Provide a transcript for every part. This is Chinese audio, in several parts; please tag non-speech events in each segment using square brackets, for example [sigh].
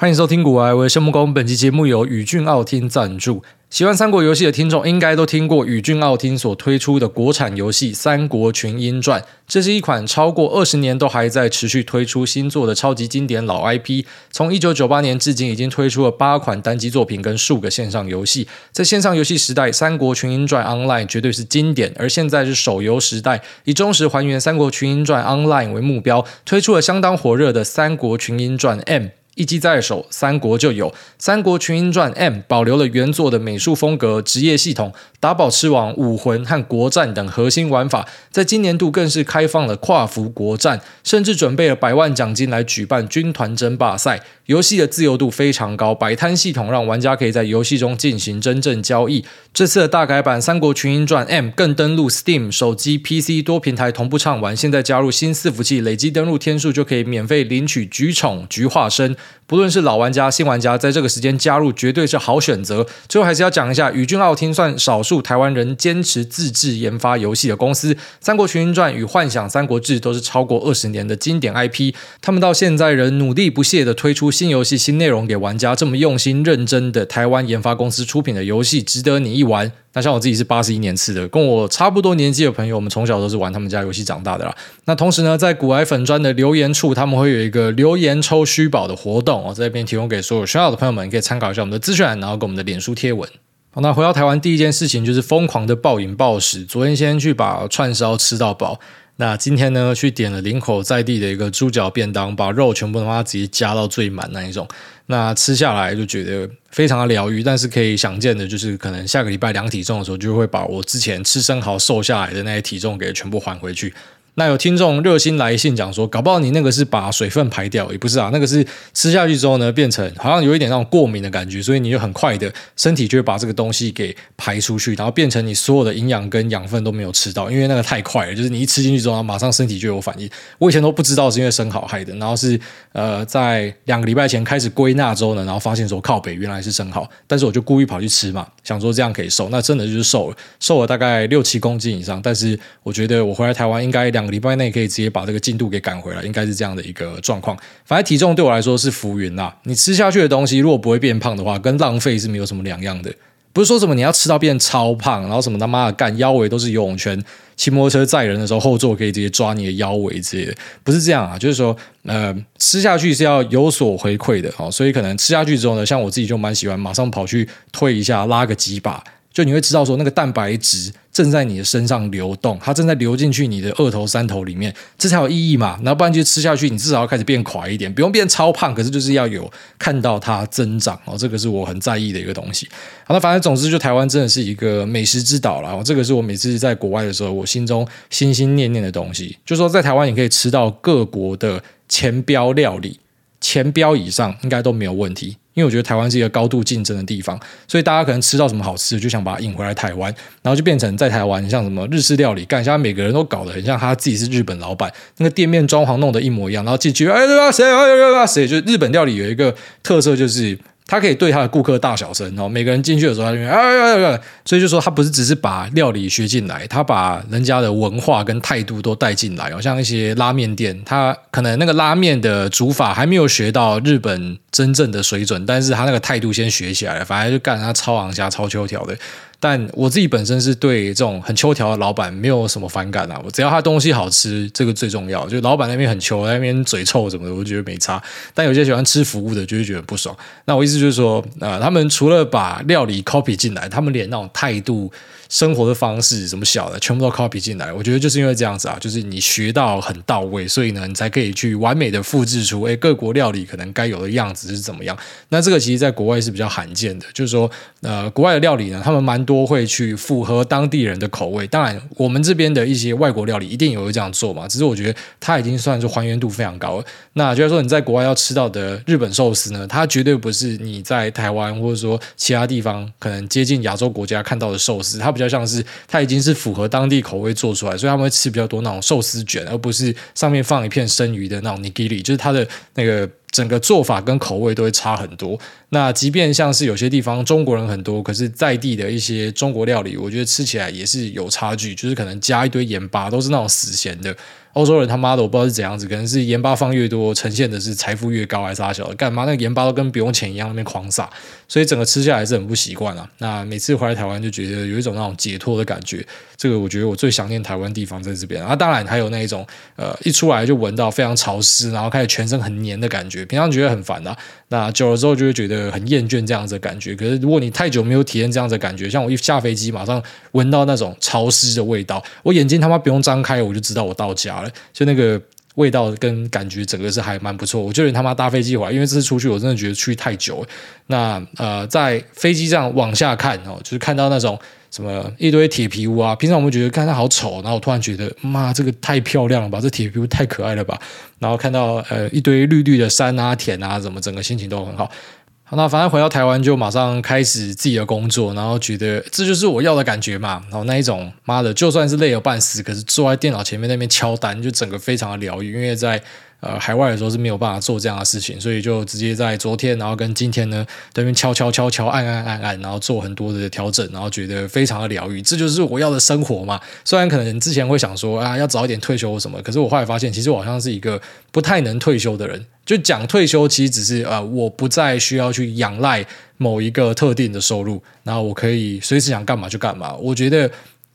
欢迎收听古玩，我是木工。本期节目由宇峻奥汀赞助。喜欢三国游戏的听众应该都听过宇峻奥汀所推出的国产游戏《三国群英传》。这是一款超过二十年都还在持续推出新作的超级经典老 IP。从一九九八年至今，已经推出了八款单机作品跟数个线上游戏。在线上游戏时代，《三国群英传 Online》绝对是经典。而现在是手游时代，以忠实还原《三国群英传 Online》为目标，推出了相当火热的《三国群英传 M》。一机在手，三国就有《三国群英传 M》，保留了原作的美术风格、职业系统、打宝吃王、武魂和国战等核心玩法。在今年度更是开放了跨服国战，甚至准备了百万奖金来举办军团争霸赛。游戏的自由度非常高，摆摊系统让玩家可以在游戏中进行真正交易。这次的大改版《三国群英传 M》更登陆 Steam、手机、PC 多平台同步畅玩。现在加入新伺服器，累积登录天数就可以免费领取橘宠、橘化身。不论是老玩家、新玩家，在这个时间加入绝对是好选择。最后还是要讲一下，宇峻奥汀算少数台湾人坚持自制研发游戏的公司，《三国群英传》与《幻想三国志》都是超过二十年的经典 IP，他们到现在仍努力不懈地推出新游戏、新内容给玩家。这么用心认真的台湾研发公司出品的游戏，值得你一玩。那像我自己是八十一年次的，跟我差不多年纪的朋友，我们从小都是玩他们家游戏长大的啦。那同时呢，在古埃粉砖的留言处，他们会有一个留言抽虚宝的活动，我在这边提供给所有需要的朋友们，可以参考一下我们的资讯，然后跟我们的脸书贴文。好，那回到台湾第一件事情就是疯狂的暴饮暴食，昨天先去把串烧吃到饱。那今天呢，去点了林口在地的一个猪脚便当，把肉全部的话直接加到最满那一种。那吃下来就觉得非常的疗愈，但是可以想见的就是，可能下个礼拜量体重的时候，就会把我之前吃生蚝瘦下来的那些体重给全部还回去。那有听众热心来信讲说，搞不好你那个是把水分排掉，也不是啊，那个是吃下去之后呢，变成好像有一点那种过敏的感觉，所以你就很快的身体就会把这个东西给排出去，然后变成你所有的营养跟养分都没有吃到，因为那个太快了，就是你一吃进去之后，马上身体就有反应。我以前都不知道是因为生蚝害的，然后是呃在两个礼拜前开始归纳之后呢，然后发现说靠北原来是生蚝，但是我就故意跑去吃嘛，想说这样可以瘦，那真的就是瘦了，瘦了大概六七公斤以上，但是我觉得我回来台湾应该两。礼拜内可以直接把这个进度给赶回来，应该是这样的一个状况。反正体重对我来说是浮云啦。你吃下去的东西如果不会变胖的话，跟浪费是没有什么两样的。不是说什么你要吃到变超胖，然后什么他妈的干腰围都是游泳圈，骑摩托车载人的时候后座可以直接抓你的腰围之类的，不是这样啊。就是说，呃，吃下去是要有所回馈的哦。所以可能吃下去之后呢，像我自己就蛮喜欢马上跑去推一下，拉个几把。就你会知道说那个蛋白质正在你的身上流动，它正在流进去你的二头三头里面，这才有意义嘛。然后不然就吃下去，你至少要开始变垮一点，不用变超胖，可是就是要有看到它增长哦。这个是我很在意的一个东西。好，那反正总之就台湾真的是一个美食之岛啦。这个是我每次在国外的时候，我心中心心念念的东西，就说在台湾你可以吃到各国的前标料理，前标以上应该都没有问题。因为我觉得台湾是一个高度竞争的地方，所以大家可能吃到什么好吃的，就想把它引回来台湾，然后就变成在台湾像什么日式料理，干，现在每个人都搞得很像他自己是日本老板，那个店面装潢弄得一模一样，然后进去，哎，对吧？谁？哎，对吧？谁？就日本料理有一个特色就是。他可以对他的顾客大小声哦，每个人进去的时候，他就哎呀呀，所以就说他不是只是把料理学进来，他把人家的文化跟态度都带进来哦。像一些拉面店，他可能那个拉面的煮法还没有学到日本真正的水准，但是他那个态度先学起来了，反正就干他超昂虾、超秋条的。但我自己本身是对这种很秋条的老板没有什么反感啊，我只要他东西好吃，这个最重要。就老板那边很秋，那边嘴臭什么的，我觉得没差。但有些喜欢吃服务的，就会觉得不爽。那我意思就是说，呃，他们除了把料理 copy 进来，他们连那种态度。生活的方式什么小的，全部都 copy 进来。我觉得就是因为这样子啊，就是你学到很到位，所以呢，你才可以去完美的复制出，诶，各国料理可能该有的样子是怎么样。那这个其实在国外是比较罕见的，就是说，呃，国外的料理呢，他们蛮多会去符合当地人的口味。当然，我们这边的一些外国料理一定也会这样做嘛。只是我觉得它已经算是还原度非常高。那就是说你在国外要吃到的日本寿司呢，它绝对不是你在台湾或者说其他地方可能接近亚洲国家看到的寿司，它比较像是它已经是符合当地口味做出来，所以他们会吃比较多那种寿司卷，而不是上面放一片生鱼的那种尼基里就是它的那个整个做法跟口味都会差很多。那即便像是有些地方中国人很多，可是在地的一些中国料理，我觉得吃起来也是有差距，就是可能加一堆盐巴，都是那种死咸的。欧洲人他妈的我不知道是怎样子，可能是盐巴放越多，呈现的是财富越高还是啥小的？干嘛那个盐巴都跟不用钱一样，那边狂撒，所以整个吃下来是很不习惯啊。那每次回来台湾就觉得有一种那种解脱的感觉，这个我觉得我最想念台湾地方在这边啊。当然还有那一种呃一出来就闻到非常潮湿，然后开始全身很黏的感觉，平常觉得很烦的。那久了之后就会觉得很厌倦这样子的感觉。可是如果你太久没有体验这样子的感觉，像我一下飞机马上闻到那种潮湿的味道，我眼睛他妈不用张开我就知道我到家就那个味道跟感觉整个是还蛮不错。我就连他妈搭飞机回来，因为这次出去我真的觉得去太久。那呃在飞机上往下看哦，就是看到那种什么一堆铁皮屋啊，平常我们觉得看它好丑，然后我突然觉得妈这个太漂亮了吧，这铁皮屋太可爱了吧。然后看到呃一堆绿绿的山啊田啊，怎么整个心情都很好。那反正回到台湾就马上开始自己的工作，然后觉得这就是我要的感觉嘛。然后那一种妈的，就算是累了半死，可是坐在电脑前面那边敲单，就整个非常的疗愈，因为在。呃，海外的时候是没有办法做这样的事情，所以就直接在昨天，然后跟今天呢，对面敲敲敲敲，按按按按，然后做很多的调整，然后觉得非常的疗愈，这就是我要的生活嘛。虽然可能之前会想说啊，要早一点退休什么，可是我后来发现，其实我好像是一个不太能退休的人。就讲退休，其实只是呃，我不再需要去仰赖某一个特定的收入，然后我可以随时想干嘛就干嘛。我觉得。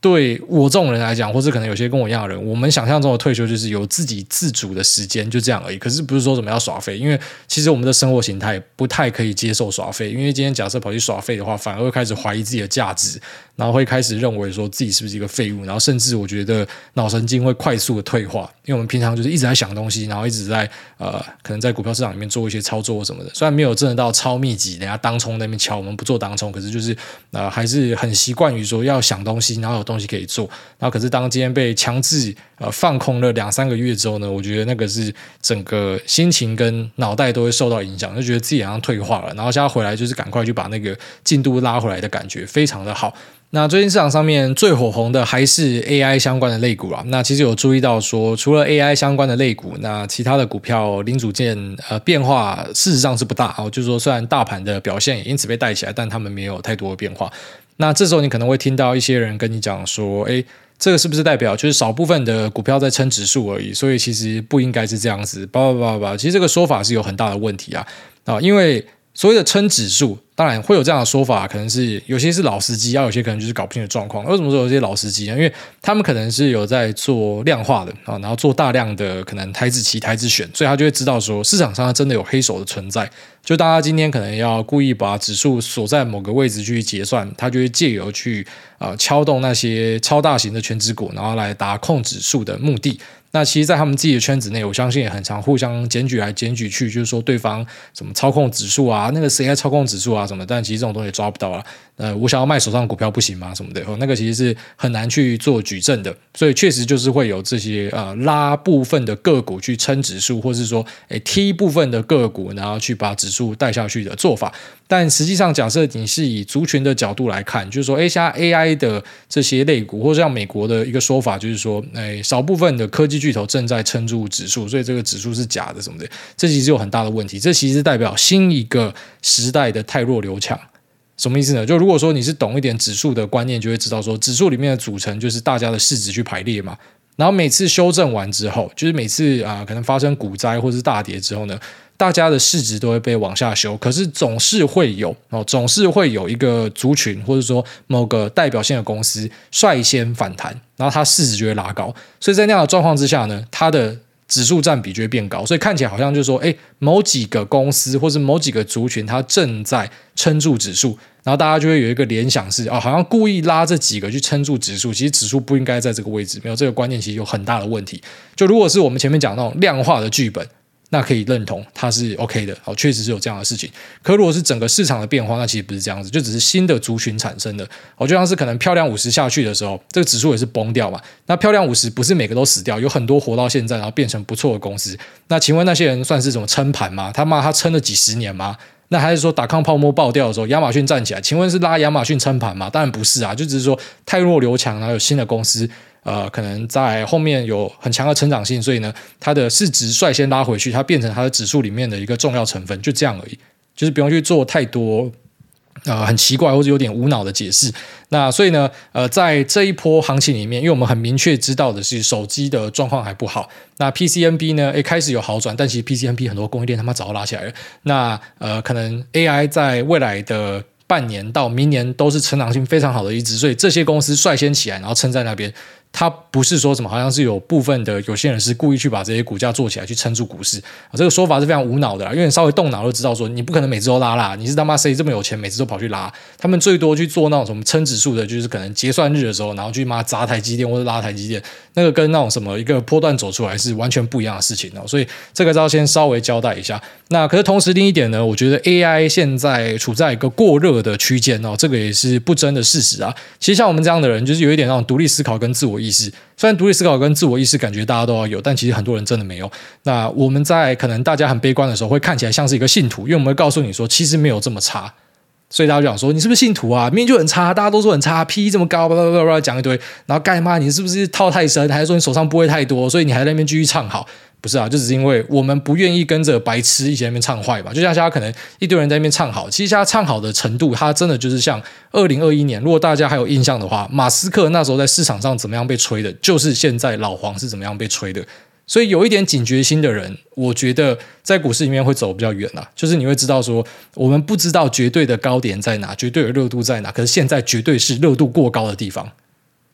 对我这种人来讲，或者可能有些跟我一样的人，我们想象中的退休就是有自己自主的时间，就这样而已。可是不是说什么要耍废，因为其实我们的生活形态不太可以接受耍废。因为今天假设跑去耍废的话，反而会开始怀疑自己的价值，然后会开始认为说自己是不是一个废物，然后甚至我觉得脑神经会快速的退化。因为我们平常就是一直在想东西，然后一直在呃，可能在股票市场里面做一些操作什么的。虽然没有真的到超密集，人家当冲那边敲，我们不做当冲，可是就是呃，还是很习惯于说要想东西，然后有东东西可以做。然后可是当今天被强制呃放空了两三个月之后呢，我觉得那个是整个心情跟脑袋都会受到影响，就觉得自己好像退化了。然后现在回来就是赶快去把那个进度拉回来的感觉，非常的好。那最近市场上面最火红的还是 AI 相关的类股啊。那其实有注意到说，除了 AI 相关的类股，那其他的股票零组件呃变化事实上是不大哦。就是说，虽然大盘的表现也因此被带起来，但他们没有太多的变化。那这时候你可能会听到一些人跟你讲说，诶，这个是不是代表就是少部分的股票在撑指数而已？所以其实不应该是这样子。叭叭叭叭，其实这个说法是有很大的问题啊啊，因为。所谓的撑指数，当然会有这样的说法，可能是有些是老司机，要有些可能就是搞不清的状况。为什么说有些老司机呢？因为他们可能是有在做量化的啊，然后做大量的可能台指期、台指选，所以他就会知道说市场上真的有黑手的存在。就大家今天可能要故意把指数锁在某个位置去结算，他就会借由去啊敲动那些超大型的权值股，然后来达控指数的目的。那其实，在他们自己的圈子内，我相信也很常互相检举来检举去，就是说对方什么操控指数啊，那个谁在操控指数啊什么，但其实这种东西抓不到啊。呃，我想要卖手上股票不行吗？什么的，那个其实是很难去做举证的，所以确实就是会有这些呃拉部分的个股去撑指数，或是说诶踢部分的个股，然后去把指数带下去的做法。但实际上，假设你是以族群的角度来看，就是说，诶，像 AI 的这些类股，或者像美国的一个说法，就是说，诶，少部分的科技巨头正在撑住指数，所以这个指数是假的什么的，这其实有很大的问题。这其实代表新一个时代的泰弱流强。什么意思呢？就如果说你是懂一点指数的观念，就会知道说，指数里面的组成就是大家的市值去排列嘛。然后每次修正完之后，就是每次啊、可能发生股灾或是大跌之后呢，大家的市值都会被往下修。可是总是会有哦，总是会有一个族群或者说某个代表性的公司率先反弹，然后它市值就会拉高。所以在那样的状况之下呢，它的指数占比就会变高，所以看起来好像就是说，哎，某几个公司或是某几个族群，它正在撑住指数，然后大家就会有一个联想是，哦，好像故意拉这几个去撑住指数，其实指数不应该在这个位置，没有这个观念，其实有很大的问题。就如果是我们前面讲那种量化的剧本。那可以认同它是 OK 的，好，确实是有这样的事情。可如果是整个市场的变化，那其实不是这样子，就只是新的族群产生的。哦，就像是可能漂亮五十下去的时候，这个指数也是崩掉嘛。那漂亮五十不是每个都死掉，有很多活到现在，然后变成不错的公司。那请问那些人算是什么撑盘吗？他妈他撑了几十年吗？那还是说打抗泡沫爆掉的时候，亚马逊站起来？请问是拉亚马逊撑盘吗？当然不是啊，就只是说太弱留强，然后有新的公司。呃，可能在后面有很强的成长性，所以呢，它的市值率先拉回去，它变成它的指数里面的一个重要成分，就这样而已，就是不用去做太多呃，很奇怪或者有点无脑的解释。那所以呢，呃，在这一波行情里面，因为我们很明确知道的是手机的状况还不好。那 PCNB 呢，一，开始有好转，但其实 PCNB 很多供应链他妈早就拉起来了。那呃，可能 AI 在未来的半年到明年都是成长性非常好的一支，所以这些公司率先起来，然后撑在那边。它不是说什么，好像是有部分的有些人是故意去把这些股价做起来，去撑住股市啊。这个说法是非常无脑的，因为你稍微动脑就知道说，你不可能每次都拉啦。你是他妈谁这么有钱，每次都跑去拉？他们最多去做那种什么撑指数的，就是可能结算日的时候，然后去妈砸台积电或者拉台积电，那个跟那种什么一个波段走出来是完全不一样的事情哦。所以这个要先稍微交代一下。那可是同时另一点呢，我觉得 AI 现在处在一个过热的区间哦，这个也是不争的事实啊。其实像我们这样的人，就是有一点那种独立思考跟自我意识。虽然独立思考跟自我意识感觉大家都要有，但其实很多人真的没有。那我们在可能大家很悲观的时候，会看起来像是一个信徒，因为我们会告诉你说，其实没有这么差。所以大家就想说，你是不是信徒啊？明明就很差，大家都说很差，P 这么高，叭叭叭叭讲一堆，然后干嘛？你是不是套太深？还是说你手上不会太多？所以你还在那边继续唱好？不是啊，就只是因为我们不愿意跟着白痴一起在那边唱坏吧。就像现在可能一堆人在那边唱好，其实现在唱好的程度，它真的就是像二零二一年，如果大家还有印象的话，马斯克那时候在市场上怎么样被吹的，就是现在老黄是怎么样被吹的。所以有一点警觉心的人，我觉得在股市里面会走比较远啊。就是你会知道说，我们不知道绝对的高点在哪，绝对的热度在哪，可是现在绝对是热度过高的地方。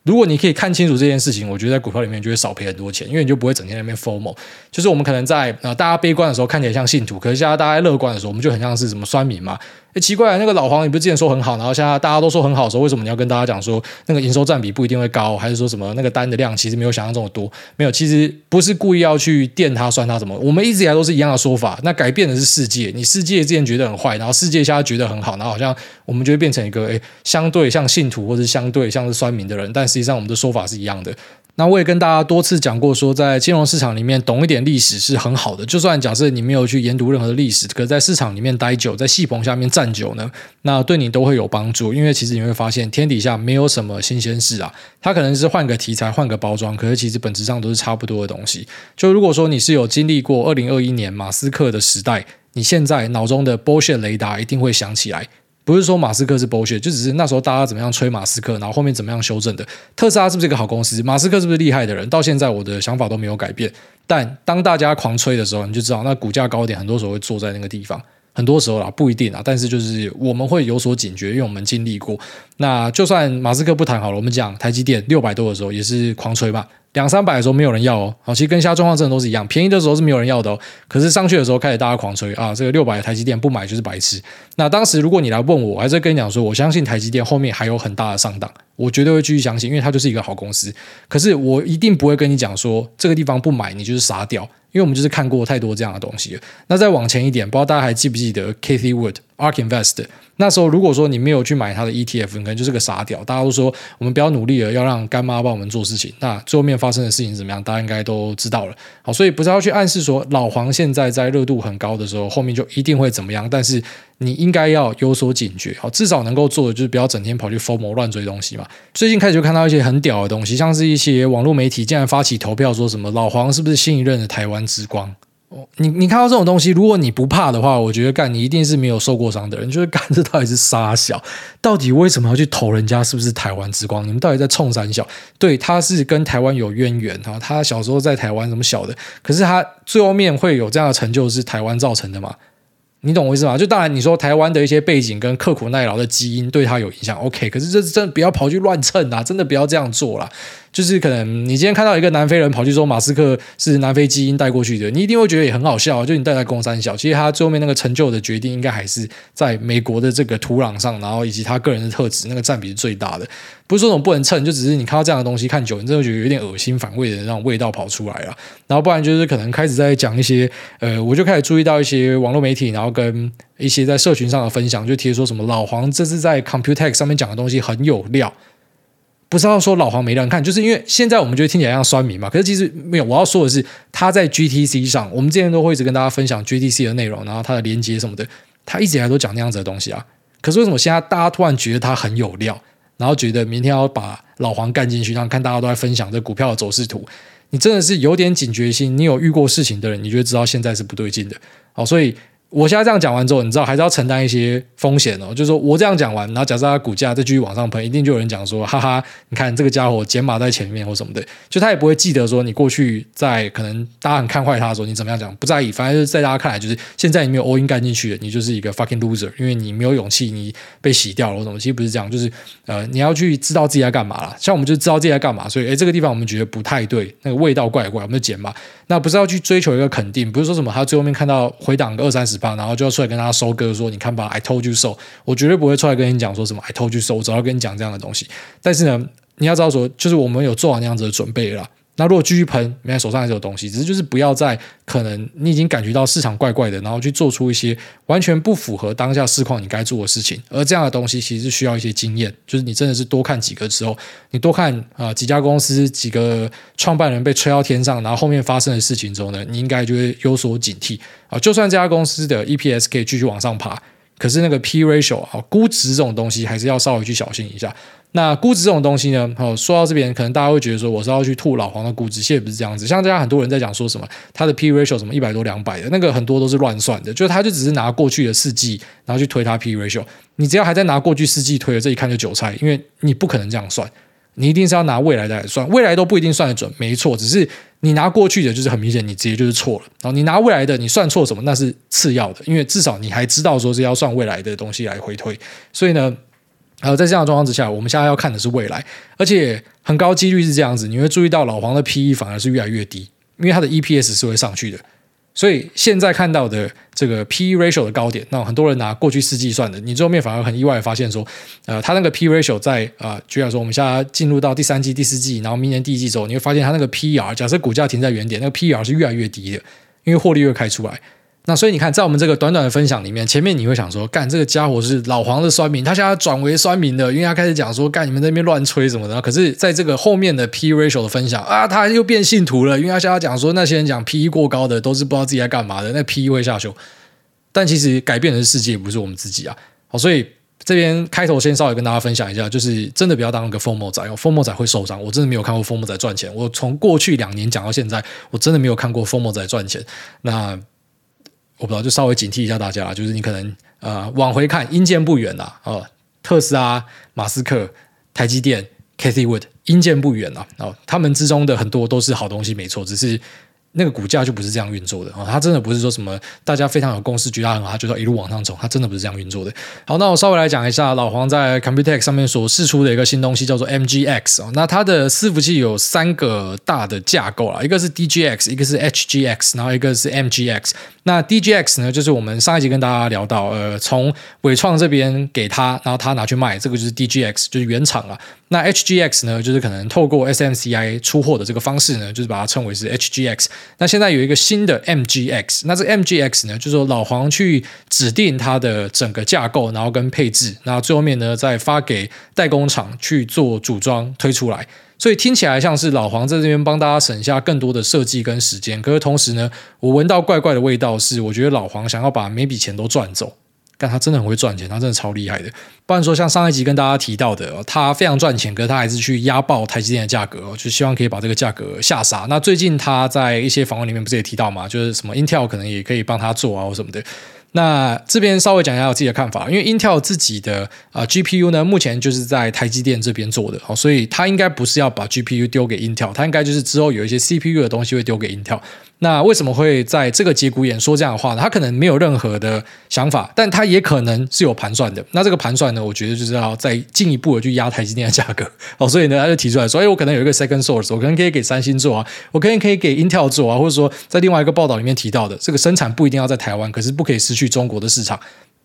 如果你可以看清楚这件事情，我觉得在股票里面就会少赔很多钱，因为你就不会整天在那边 FOMO。就是我们可能在、呃，大家悲观的时候看起来像信徒，可是现在大家乐观的时候，我们就很像是什么酸民嘛。哎，奇怪，那个老黄你不是之前说很好，然后现在大家都说很好的时候，为什么你要跟大家讲说那个营收占比不一定会高，还是说什么那个单的量其实没有想象中的多？没有，其实不是故意要去电他、酸他什么。我们一直以来都是一样的说法。那改变的是世界，你世界之前觉得很坏，然后世界现在觉得很好，然后好像我们就会变成一个哎，相对像信徒或者相对像是酸民的人，但实际上我们的说法是一样的。那我也跟大家多次讲过，说在金融市场里面懂一点历史是很好的。就算假设你没有去研读任何的历史，可在市场里面待久，在戏棚下面站久呢，那对你都会有帮助。因为其实你会发现，天底下没有什么新鲜事啊。它可能是换个题材、换个包装，可是其实本质上都是差不多的东西。就如果说你是有经历过二零二一年马斯克的时代，你现在脑中的 bullshit 雷达一定会响起来。不是说马斯克是 bullshit，就只是那时候大家怎么样吹马斯克，然后后面怎么样修正的。特斯拉是不是一个好公司？马斯克是不是厉害的人？到现在我的想法都没有改变。但当大家狂吹的时候，你就知道那股价高点很多时候会坐在那个地方。很多时候啦，不一定啊，但是就是我们会有所警觉，因为我们经历过。那就算马斯克不谈好了，我们讲台积电六百多的时候也是狂吹嘛。两三百的时候没有人要哦，好，其实跟现在状况真的都是一样，便宜的时候是没有人要的哦，可是上去的时候开始大家狂吹啊，这个六百的台积电不买就是白痴。那当时如果你来问我，我还是跟你讲说，我相信台积电后面还有很大的上档，我绝对会继续相信，因为它就是一个好公司。可是我一定不会跟你讲说这个地方不买你就是傻屌，因为我们就是看过太多这样的东西了。那再往前一点，不知道大家还记不记得 Cathie Wood ARK Invest？那时候，如果说你没有去买他的 ETF，你可能就是个傻屌。大家都说我们不要努力了，要让干妈帮我们做事情。那最后面发生的事情怎么样？大家应该都知道了。好，所以不是要去暗示说老黄现在在热度很高的时候，后面就一定会怎么样。但是你应该要有所警觉，好，至少能够做的就是不要整天跑去疯魔乱追东西嘛。最近开始就看到一些很屌的东西，像是一些网络媒体竟然发起投票，说什么老黄是不是新一任的台湾之光？你你看到这种东西，如果你不怕的话，我觉得干你一定是没有受过伤的人。就是干这到底是杀小，到底为什么要去投人家？是不是台湾之光？你们到底在冲三小？对，他是跟台湾有渊源哈，他小时候在台湾怎么小的？可是他最后面会有这样的成就，是台湾造成的吗？你懂我意思吗？就当然你说台湾的一些背景跟刻苦耐劳的基因对他有影响，OK。可是这真的不要跑去乱蹭啊，真的不要这样做啦。就是可能你今天看到一个南非人跑去说马斯克是南非基因带过去的，你一定会觉得也很好笑。就你带在公三小，其实他最后面那个成就的决定，应该还是在美国的这个土壤上，然后以及他个人的特质，那个占比是最大的。不是说什么不能蹭，就只是你看到这样的东西看久，你真的觉得有点恶心反胃的那种味道跑出来了。然后不然就是可能开始在讲一些，呃，我就开始注意到一些网络媒体，然后跟一些在社群上的分享，就贴说什么老黄这次在 Computex 上面讲的东西很有料。不是要说老黄没人看，就是因为现在我们觉得听起来像酸民嘛。可是其实没有，我要说的是他在 GTC 上，我们之前都会一直跟大家分享 GTC 的内容，然后它的连接什么的，他一直以来都讲那样子的东西啊。可是为什么现在大家突然觉得他很有料，然后觉得明天要把老黄干进去，然后看大家都在分享这股票的走势图，你真的是有点警觉心。你有遇过事情的人，你就知道现在是不对劲的。好，所以。我现在这样讲完之后，你知道还是要承担一些风险哦。就是说我这样讲完，然后假设它股价再继续往上喷，一定就有人讲说，哈哈，你看这个家伙减码在前面或什么的，就他也不会记得说你过去在可能大家很看坏他的时候，你怎么样讲不在意，反正就是在大家看来就是现在你没有 all in 干进去的，你就是一个 fucking loser，因为你没有勇气，你被洗掉了或什么。其实不是这样，就是呃你要去知道自己在干嘛啦。像我们就知道自己在干嘛，所以诶这个地方我们觉得不太对，那个味道怪怪，我们就减码。那不是要去追求一个肯定，不是说什么他最后面看到回档个二三十然后就要出来跟他收割说，你看吧，I told you so，我绝对不会出来跟你讲说什么 I told you so，我早要跟你讲这样的东西。但是呢，你要知道说，就是我们有做好那样子的准备了。那如果继续喷，没在手上还是有东西，只是就是不要再可能你已经感觉到市场怪怪的，然后去做出一些完全不符合当下市况你该做的事情。而这样的东西其实是需要一些经验，就是你真的是多看几个之后，你多看啊、呃、几家公司几个创办人被吹到天上，然后后面发生的事情之后呢，你应该就会有所警惕啊。就算这家公司的 EPS 可以继续往上爬，可是那个 P ratio 啊估值这种东西还是要稍微去小心一下。那估值这种东西呢？哦，说到这边，可能大家会觉得说，我是要去吐老黄的估值，其实不是这样子。像大家很多人在讲说什么，它的 P ratio 什么一百多两百的，那个很多都是乱算的，就是他就只是拿过去的四季，然后去推它 P ratio。你只要还在拿过去四季推的，这一看就韭菜，因为你不可能这样算，你一定是要拿未来的来算，未来都不一定算得准，没错。只是你拿过去的，就是很明显，你直接就是错了。然后你拿未来的，你算错什么，那是次要的，因为至少你还知道说是要算未来的东西来回推，所以呢。然后在这样的状况之下，我们现在要看的是未来，而且很高几率是这样子，你会注意到老黄的 PE 反而是越来越低，因为它的 EPS 是会上去的。所以现在看到的这个 PE ratio 的高点，那很多人拿过去四季算的，你最后面反而很意外发现说，呃，它那个 PE ratio 在啊，举例说，我们现在进入到第三季、第四季，然后明年第一季之后，你会发现它那个 PR，假设股价停在原点，那个 PR 是越来越低的，因为获利越开出来。那所以你看，在我们这个短短的分享里面，前面你会想说，干这个家伙是老黄的酸民，他现在转为酸民的，因为他开始讲说，干你们那边乱吹什么的。可是，在这个后面的 P ratio 的分享啊，他又变信徒了，因为他现在讲说，那些人讲 P 过高的都是不知道自己在干嘛的，那 P 会下修。但其实改变的是世界，不是我们自己啊。好，所以这边开头先稍微跟大家分享一下，就是真的不要当一个 FOMO 仔，因为 FOMO 仔会受伤。我真的没有看过 FOMO 仔赚钱，我从过去两年讲到现在，我真的没有看过 FOMO 仔赚钱。那。我不知道，就稍微警惕一下大家，就是你可能呃往回看，阴见不远呐，啊，特斯拉、马斯克、台积电、Cathy Wood，阴见不远呐，哦，他们之中的很多都是好东西，没错，只是。那个股价就不是这样运作的啊！它真的不是说什么大家非常有共识，觉得很好，它就说一路往上走。它真的不是这样运作的。好，那我稍微来讲一下老黄在 Computex 上面所试出的一个新东西，叫做 MGX 啊。那它的伺服器有三个大的架构啦，一个是 DGX，一个是 HGX，然后一个是 MGX。那 DGX 呢，就是我们上一集跟大家聊到，呃，从纬创这边给他，然后他拿去卖，这个就是 DGX，就是原厂啊。那 HGX 呢，就是可能透过 SMCI 出货的这个方式呢，就是把它称为是 HGX。那现在有一个新的 MGX，那这 MGX 呢，就是说老黄去指定它的整个架构，然后跟配置，那最后面呢再发给代工厂去做组装推出来。所以听起来像是老黄在这边帮大家省下更多的设计跟时间，可是同时呢，我闻到怪怪的味道，是我觉得老黄想要把每笔钱都赚走。但他真的很会赚钱，他真的超厉害的。不然说，像上一集跟大家提到的，他非常赚钱，可是他还是去压爆台积电的价格，就希望可以把这个价格吓杀。那最近他在一些访问里面不是也提到嘛，就是什么 Intel 可能也可以帮他做啊，或什么的。那这边稍微讲一下我自己的看法，因为 Intel 自己的啊 GPU 呢，目前就是在台积电这边做的哦，所以他应该不是要把 GPU 丢给 Intel，他应该就是之后有一些 CPU 的东西会丢给 Intel。那为什么会在这个节骨眼说这样的话呢？他可能没有任何的想法，但他也可能是有盘算的。那这个盘算呢，我觉得就是要再进一步的去压台积电的价格 [laughs] 哦。所以呢，他就提出来说：“哎，我可能有一个 second source，我可能可以给三星做啊，我可能可以给 Intel 做啊，或者说在另外一个报道里面提到的，这个生产不一定要在台湾，可是不可以失去中国的市场。”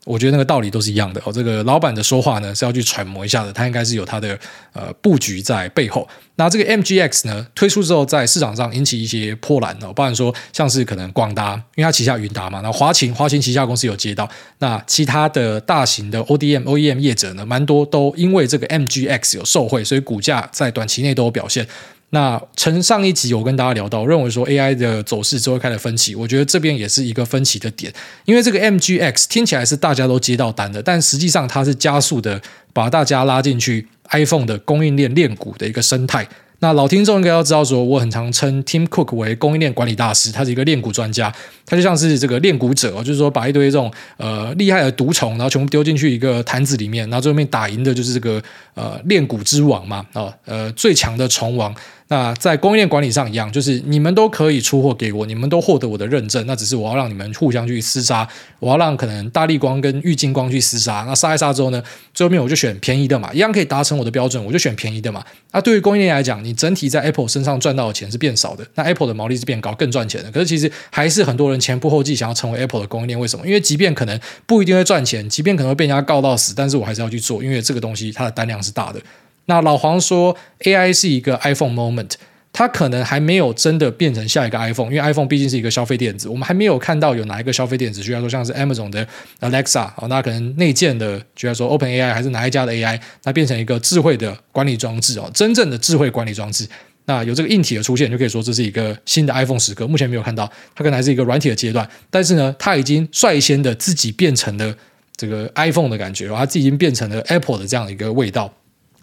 我觉得那个道理都是一样的哦。这个老板的说话呢是要去揣摩一下的，他应该是有他的呃布局在背后。那这个 MGX 呢推出之后，在市场上引起一些波澜哦。包含说像是可能广达，因为它旗下云达嘛，那华擎华擎旗下公司有接到，那其他的大型的 ODM OEM 业者呢，蛮多都因为这个 MGX 有受惠，所以股价在短期内都有表现。那从上一集我跟大家聊到，认为说 AI 的走势之后开始分歧，我觉得这边也是一个分歧的点，因为这个 MGX 听起来是大家都接到单的，但实际上它是加速的把大家拉进去 iPhone 的供应链链股的一个生态。那老听众应该要知道，说我很常称 Tim Cook 为供应链管理大师，他是一个链股专家，他就像是这个链股者，就是说把一堆这种呃厉害的毒虫，然后全部丢进去一个坛子里面，然后最后面打赢的就是这个呃链股之王嘛，哦呃最强的虫王。那在供应链管理上一样，就是你们都可以出货给我，你们都获得我的认证，那只是我要让你们互相去厮杀，我要让可能大立光跟玉晶光去厮杀，那杀一杀之后呢，最后面我就选便宜的嘛，一样可以达成我的标准，我就选便宜的嘛。那对于供应链来讲，你整体在 Apple 身上赚到的钱是变少的，那 Apple 的毛利是变高，更赚钱的。可是其实还是很多人前仆后继想要成为 Apple 的供应链，为什么？因为即便可能不一定会赚钱，即便可能会被人家告到死，但是我还是要去做，因为这个东西它的单量是大的。那老黄说 AI 是一个 iPhone moment。它可能还没有真的变成下一个 iPhone，因为 iPhone 毕竟是一个消费电子，我们还没有看到有哪一个消费电子，虽然说像是 Amazon 的 Alexa，哦那可能内建的，就像说 OpenAI 还是哪一家的 AI，那变成一个智慧的管理装置哦，真正的智慧管理装置。那有这个硬体的出现，就可以说这是一个新的 iPhone 时刻。目前没有看到，它可能还是一个软体的阶段，但是呢，它已经率先的自己变成了这个 iPhone 的感觉，它自己已经变成了 Apple 的这样的一个味道。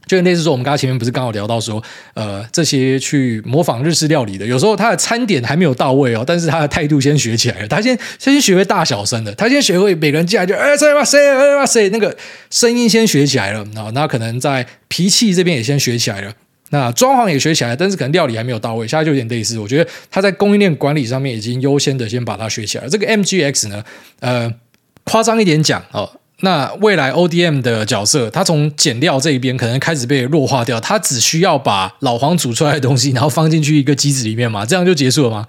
就类似说，我们刚才前面不是刚好聊到说，呃，这些去模仿日式料理的，有时候他的餐点还没有到位哦，但是他的态度先学起来了，他先先学会大小声的，他先学会每个人进来就哎塞哇塞哎哇塞，那个声音先学起来了，啊，那可能在脾气这边也先学起来了，那装潢也学起来，但是可能料理还没有到位，现在就有点类似，我觉得他在供应链管理上面已经优先的先把它学起来了。这个 MGX 呢，呃，夸张一点讲哦。那未来 ODM 的角色，他从减料这一边可能开始被弱化掉，他只需要把老黄煮出来的东西，然后放进去一个机子里面嘛，这样就结束了吗？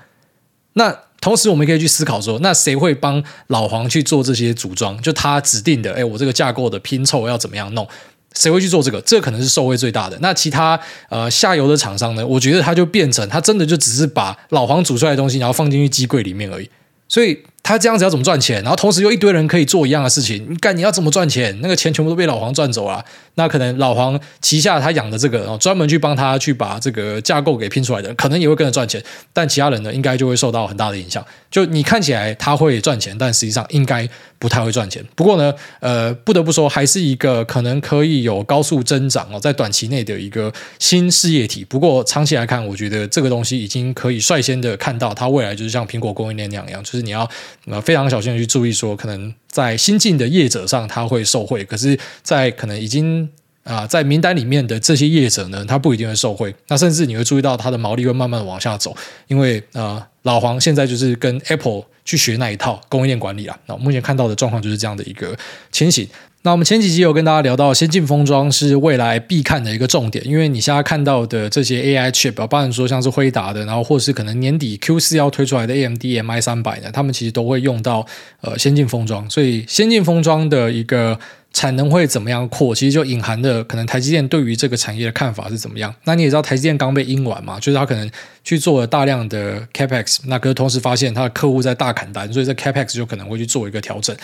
那同时我们可以去思考说，那谁会帮老黄去做这些组装？就他指定的，哎，我这个架构的拼凑要怎么样弄？谁会去做这个？这可能是受惠最大的。那其他呃下游的厂商呢？我觉得他就变成他真的就只是把老黄煮出来的东西，然后放进去机柜里面而已。所以。他这样子要怎么赚钱？然后同时又一堆人可以做一样的事情，你干你要怎么赚钱？那个钱全部都被老黄赚走了。那可能老黄旗下他养的这个，然后专门去帮他去把这个架构给拼出来的，可能也会跟着赚钱。但其他人呢，应该就会受到很大的影响。就你看起来他会赚钱，但实际上应该不太会赚钱。不过呢，呃，不得不说，还是一个可能可以有高速增长哦，在短期内的一个新事业体。不过长期来看，我觉得这个东西已经可以率先的看到，它未来就是像苹果供应链那样一样，就是你要。那非常小心的去注意，说可能在新进的业者上他会受贿，可是，在可能已经啊、在名单里面的这些业者呢，他不一定会受贿。那甚至你会注意到他的毛利会慢慢往下走，因为啊、老黄现在就是跟 Apple 去学那一套供应链管理啊。那目前看到的状况就是这样的一个情形。那我们前几集有跟大家聊到，先进封装是未来必看的一个重点，因为你现在看到的这些 AI chip，包括说像是辉达的，然后或是可能年底 Q 四要推出来的 AMD MI 三百呢，他们其实都会用到呃先进封装，所以先进封装的一个。产能会怎么样扩？其实就隐含的可能台积电对于这个产业的看法是怎么样？那你也知道台积电刚被阴完嘛，就是他可能去做了大量的 Capex，那可是同时发现他的客户在大砍单，所以这 Capex 就可能会去做一个调整。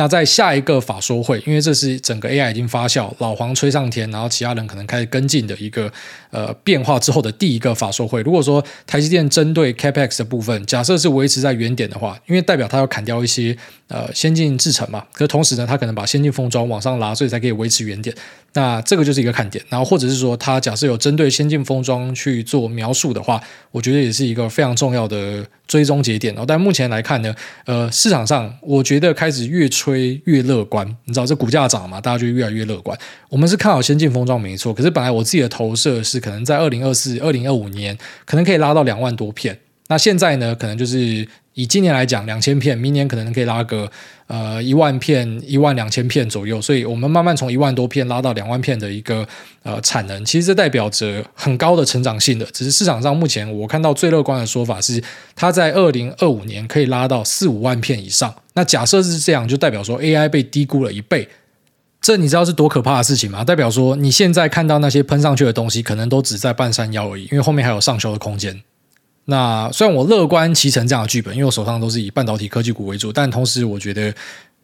那在下一个法说会，因为这是整个 AI 已经发酵，老黄吹上天，然后其他人可能开始跟进的一个呃变化之后的第一个法说会。如果说台积电针对 Capex 的部分，假设是维持在原点的话，因为代表它要砍掉一些呃先进制程嘛，可是同时呢，它可能把先进封装往上拉，所以才可以维持原点。那这个就是一个看点，然后或者是说，它假设有针对先进封装去做描述的话，我觉得也是一个非常重要的追踪节点哦。但目前来看呢，呃，市场上我觉得开始越吹越乐观，你知道这股价涨嘛，大家就越来越乐观。我们是看好先进封装没错，可是本来我自己的投射是可能在二零二四、二零二五年可能可以拉到两万多片，那现在呢，可能就是。以今年来讲，两千片，明年可能可以拉个呃一万片、一万两千片左右，所以我们慢慢从一万多片拉到两万片的一个呃产能，其实这代表着很高的成长性的。只是市场上目前我看到最乐观的说法是，它在二零二五年可以拉到四五万片以上。那假设是这样，就代表说 AI 被低估了一倍，这你知道是多可怕的事情吗？代表说你现在看到那些喷上去的东西，可能都只在半山腰而已，因为后面还有上修的空间。那虽然我乐观其成这样的剧本，因为我手上都是以半导体科技股为主，但同时我觉得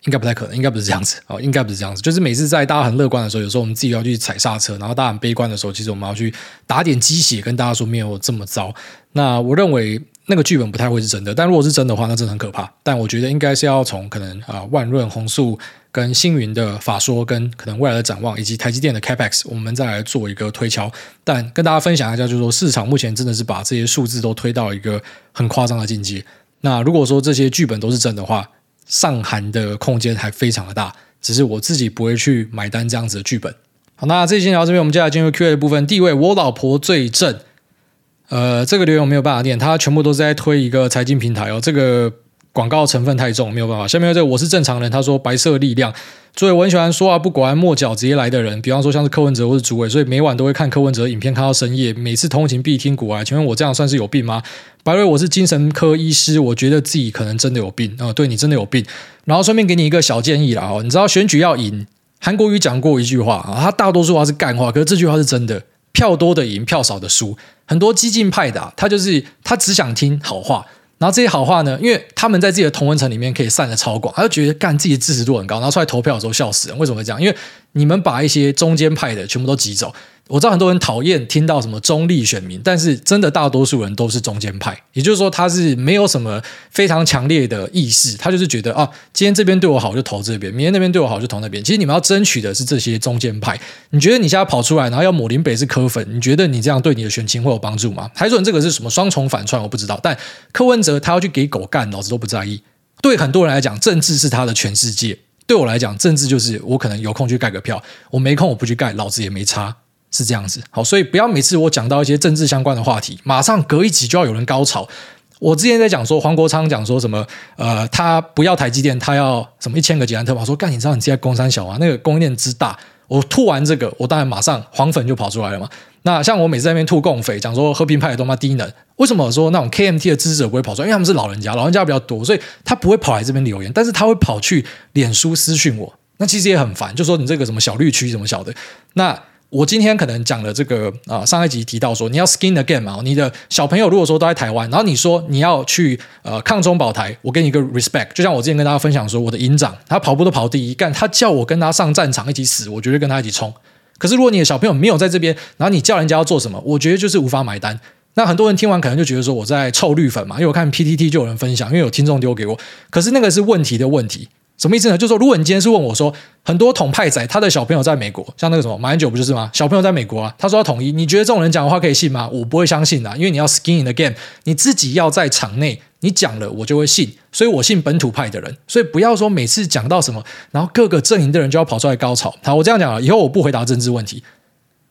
应该不太可能，应该不是这样子 [laughs] 哦，应该不是这样子。就是每次在大家很乐观的时候，有时候我们自己要去踩刹车，然后大家很悲观的时候，其实我们要去打点鸡血，跟大家说没有这么糟。那我认为那个剧本不太会是真的。但如果是真的话，那真的很可怕。但我觉得应该是要从可能啊、呃、万润、弘塑跟星云的法说，跟可能未来的展望，以及台积电的 Capex，我们再来做一个推敲。但跟大家分享一下，就是说市场目前真的是把这些数字都推到一个很夸张的境界。那如果说这些剧本都是真的话，上韩的空间还非常的大。只是我自己不会去买单这样子的剧本。好，那这期聊这边，我们接下来进入 Q&A 的部分。第一位，我老婆最正。呃，这个留言我没有办法念，他全部都是在推一个财经平台哦。这个广告成分太重，没有办法。下面这个我是正常人，他说白色力量。所以我很喜欢说话不拐弯抹角直接来的人，比方说像是柯文哲或是主委，所以每晚都会看柯文哲影片，看到深夜。每次通勤必听股癌，请问我这样算是有病吗？白瑞，我是精神科医师，我觉得自己可能真的有病啊、对你真的有病。然后顺便给你一个小建议啦哦，你知道选举要赢，韩国瑜讲过一句话啊，他大多数话是干话，可是这句话是真的，票多的赢，票少的输。很多激进派的、他就是他只想听好话。然后这些好话呢，因为他们在自己的同文层里面可以散的超广，他就觉得干自己的支持度很高，然后出来投票的时候笑死人。为什么会这样？因为你们把一些中间派的全部都挤走。我知道很多人讨厌听到什么中立选民，但是真的大多数人都是中间派，也就是说他是没有什么非常强烈的意识，他就是觉得啊，今天这边对我好就投这边，明天那边对我好就投那边。其实你们要争取的是这些中间派。你觉得你现在跑出来，然后要抹林北是柯粉，你觉得你这样对你的选情会有帮助吗？还是说这个是什么双重反串？我不知道。但柯文哲他要去给狗干，老子都不在意。对很多人来讲，政治是他的全世界；对我来讲，政治就是我可能有空去盖个票，我没空我不去盖，老子也没差。是这样子，好，所以不要每次我讲到一些政治相关的话题，马上隔一集就要有人高潮。我之前在讲说黄国昌讲说什么，呃，他不要台积电，他要什么一千个捷安特嘛，说干，你知道你现在工商小啊，那个供应链之大，我吐完这个，我当然马上黄粉就跑出来了嘛。那像我每次在那边吐共匪，讲说和平派的多么低能，为什么说那种 KMT 的支持者不会跑出来？因为他们是老人家，老人家比较多，所以他不会跑来这边留言，但是他会跑去脸书私讯我，那其实也很烦，就说你这个什么小绿区什么小的，那。我今天可能讲了这个啊，上一集提到说你要 skin the game 嘛，你的小朋友如果说都在台湾，然后你说你要去呃抗中保台，我给你一个 respect，就像我之前跟大家分享说，我的营长他跑步都跑第一，干他叫我跟他上战场一起死，我绝对跟他一起冲。可是如果你的小朋友没有在这边，然后你叫人家要做什么，我觉得就是无法买单。那很多人听完可能就觉得说我在臭绿粉嘛，因为我看 PTT 就有人分享，因为有听众丢给我，可是那个是问题的问题。什么意思呢？就是说，如果你今天是问我说，很多统派仔他的小朋友在美国，像那个什么马英九不就是吗？小朋友在美国啊，他说要统一，你觉得这种人讲的话可以信吗？我不会相信的，因为你要 skin in the game，你自己要在场内，你讲了我就会信，所以我信本土派的人，所以不要说每次讲到什么，然后各个阵营的人就要跑出来高潮。好，我这样讲了，以后我不回答政治问题。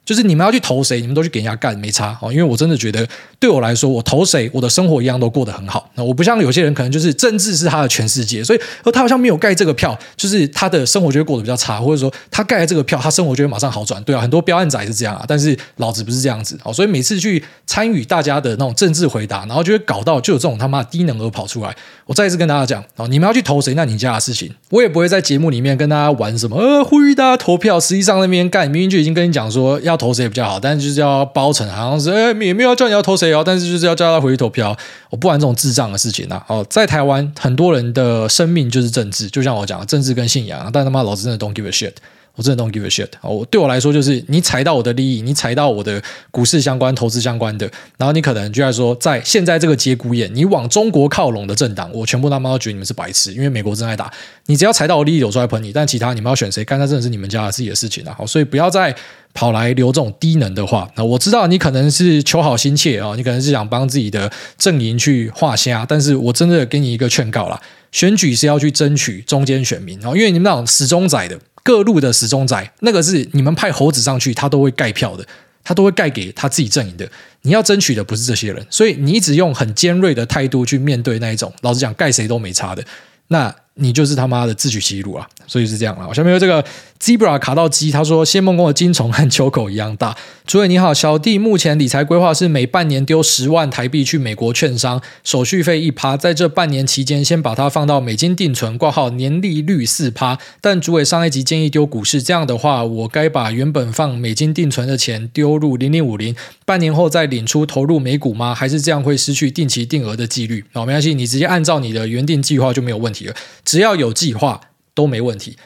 就是你们要去投谁，你们都去给人家干，没差哦。因为我真的觉得，对我来说，我投谁，我的生活一样都过得很好。那我不像有些人，可能就是政治是他的全世界，所以他好像没有盖这个票，就是他的生活就会过得比较差，或者说他盖了这个票，他生活就会马上好转。对啊，很多标案仔是这样啊，但是老子不是这样子哦。所以每次去参与大家的那种政治回答，然后就会搞到就有这种他妈低能儿跑出来。我再一次跟大家讲哦，你们要去投谁，那你家的事情，我也不会在节目里面跟大家玩什么呃呼吁大家投票。实际上那边干明明就已经跟你讲说要投谁比较好，但是就是要包成，好像是哎，也没有要叫你要投谁哦，但是就是要叫他回去投票。我不玩这种智障的事情呐、啊。哦，在台湾很多人的生命就是政治，就像我讲的政治跟信仰，但他妈老子真的 don't give a shit。我真的 don't give a shit。我对我来说，就是你踩到我的利益，你踩到我的股市相关、投资相关的，然后你可能就在说，在现在这个节骨眼，你往中国靠拢的政党，我全部他妈都觉得你们是白痴，因为美国正在打。你只要踩到我利益，我出来喷你。但其他你们要选谁，干那真的是你们家自己的事情了。好，所以不要再跑来留这种低能的话。那我知道你可能是求好心切啊，你可能是想帮自己的阵营去画虾，但是我真的给你一个劝告啦，选举是要去争取中间选民，因为你们那种死忠仔的。各路的时钟仔，那个是你们派猴子上去，他都会盖票的，他都会盖给他自己阵营的。你要争取的不是这些人，所以你一直用很尖锐的态度去面对那一种，老实讲，盖谁都没差的。那。你就是他妈的自取其辱啊！所以是这样了。我下面有这个 Zebra 卡到鸡，他说谢孟恭的金虫和秋口一样大。主委你好，小弟目前理财规划是每半年丢十万台币去美国券商，手续费一趴，在这半年期间先把它放到美金定存，挂号年利率四趴。但主委上一集建议丢股市，这样的话，我该把原本放美金定存的钱丢入零零五零，半年后再领出投入美股吗？还是这样会失去定期定额的纪律？好，没关系，你直接按照你的原定计划就没有问题了。只要有计划都没问题。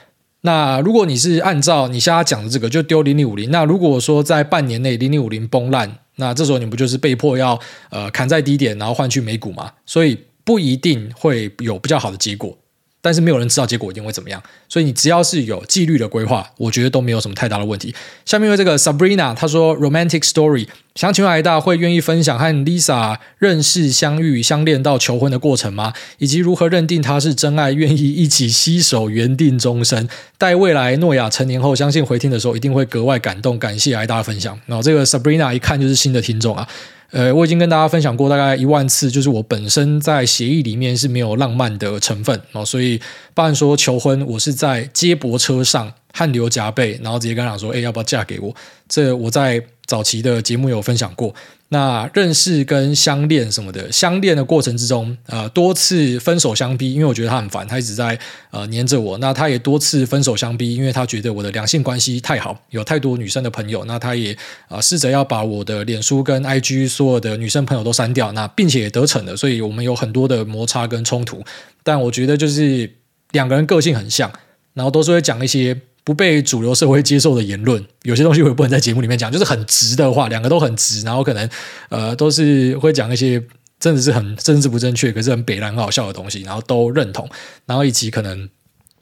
那如果你是按照你现在讲的这个，就丢零零五零。那如果说在半年内零零五零崩烂，那这时候你不就是被迫要呃砍在低点，然后换去美股嘛？所以不一定会有比较好的结果。但是没有人知道结果一定会怎么样，所以你只要是有纪律的规划，我觉得都没有什么太大的问题。下面有这个 Sabrina，他说 Romantic Story，想请问艾大会愿意分享和 Lisa 认识、相遇、相恋到求婚的过程吗？以及如何认定他是真爱，愿意一起携手缘定终身？待未来诺亚成年后，相信回听的时候一定会格外感动。感谢艾大的分享。然后这个 Sabrina 一看就是新的听众啊。呃，我已经跟大家分享过大概一万次，就是我本身在协议里面是没有浪漫的成分哦，所以包含说求婚，我是在接驳车上汗流浃背，然后直接跟他讲说，哎，要不要嫁给我？这我在早期的节目有分享过。那认识跟相恋什么的，相恋的过程之中，呃，多次分手相逼，因为我觉得他很烦，他一直在呃黏着我。那他也多次分手相逼，因为他觉得我的两性关系太好，有太多女生的朋友。那他也啊、试着要把我的脸书跟 IG 所有的女生朋友都删掉，那并且也得逞了。所以我们有很多的摩擦跟冲突。但我觉得就是两个人个性很像，然后都是会讲一些。不被主流社会接受的言论，有些东西我也不能在节目里面讲，就是很直的话，两个都很直，然后可能呃都是会讲一些真的是很政治不正确，可是很北烂很好笑的东西，然后都认同，然后以及可能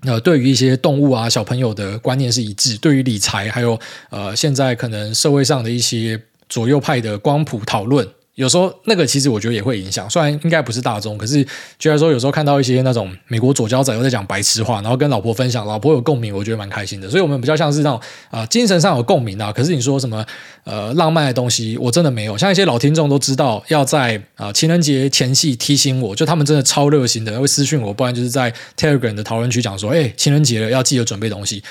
呃对于一些动物啊小朋友的观念是一致，对于理财还有呃现在可能社会上的一些左右派的光谱讨论。有时候那个其实我觉得也会影响，虽然应该不是大众，可是居然说有时候看到一些那种美国左交仔又在讲白痴话，然后跟老婆分享，老婆有共鸣，我觉得蛮开心的。所以我们比较像是那种啊、精神上有共鸣啊。可是你说什么呃浪漫的东西，我真的没有。像一些老听众都知道，要在啊、情人节前夕提醒我，就他们真的超热心的会私讯我，不然就是在 Telegram 的讨论区讲说，哎，情人节了要记得准备东西。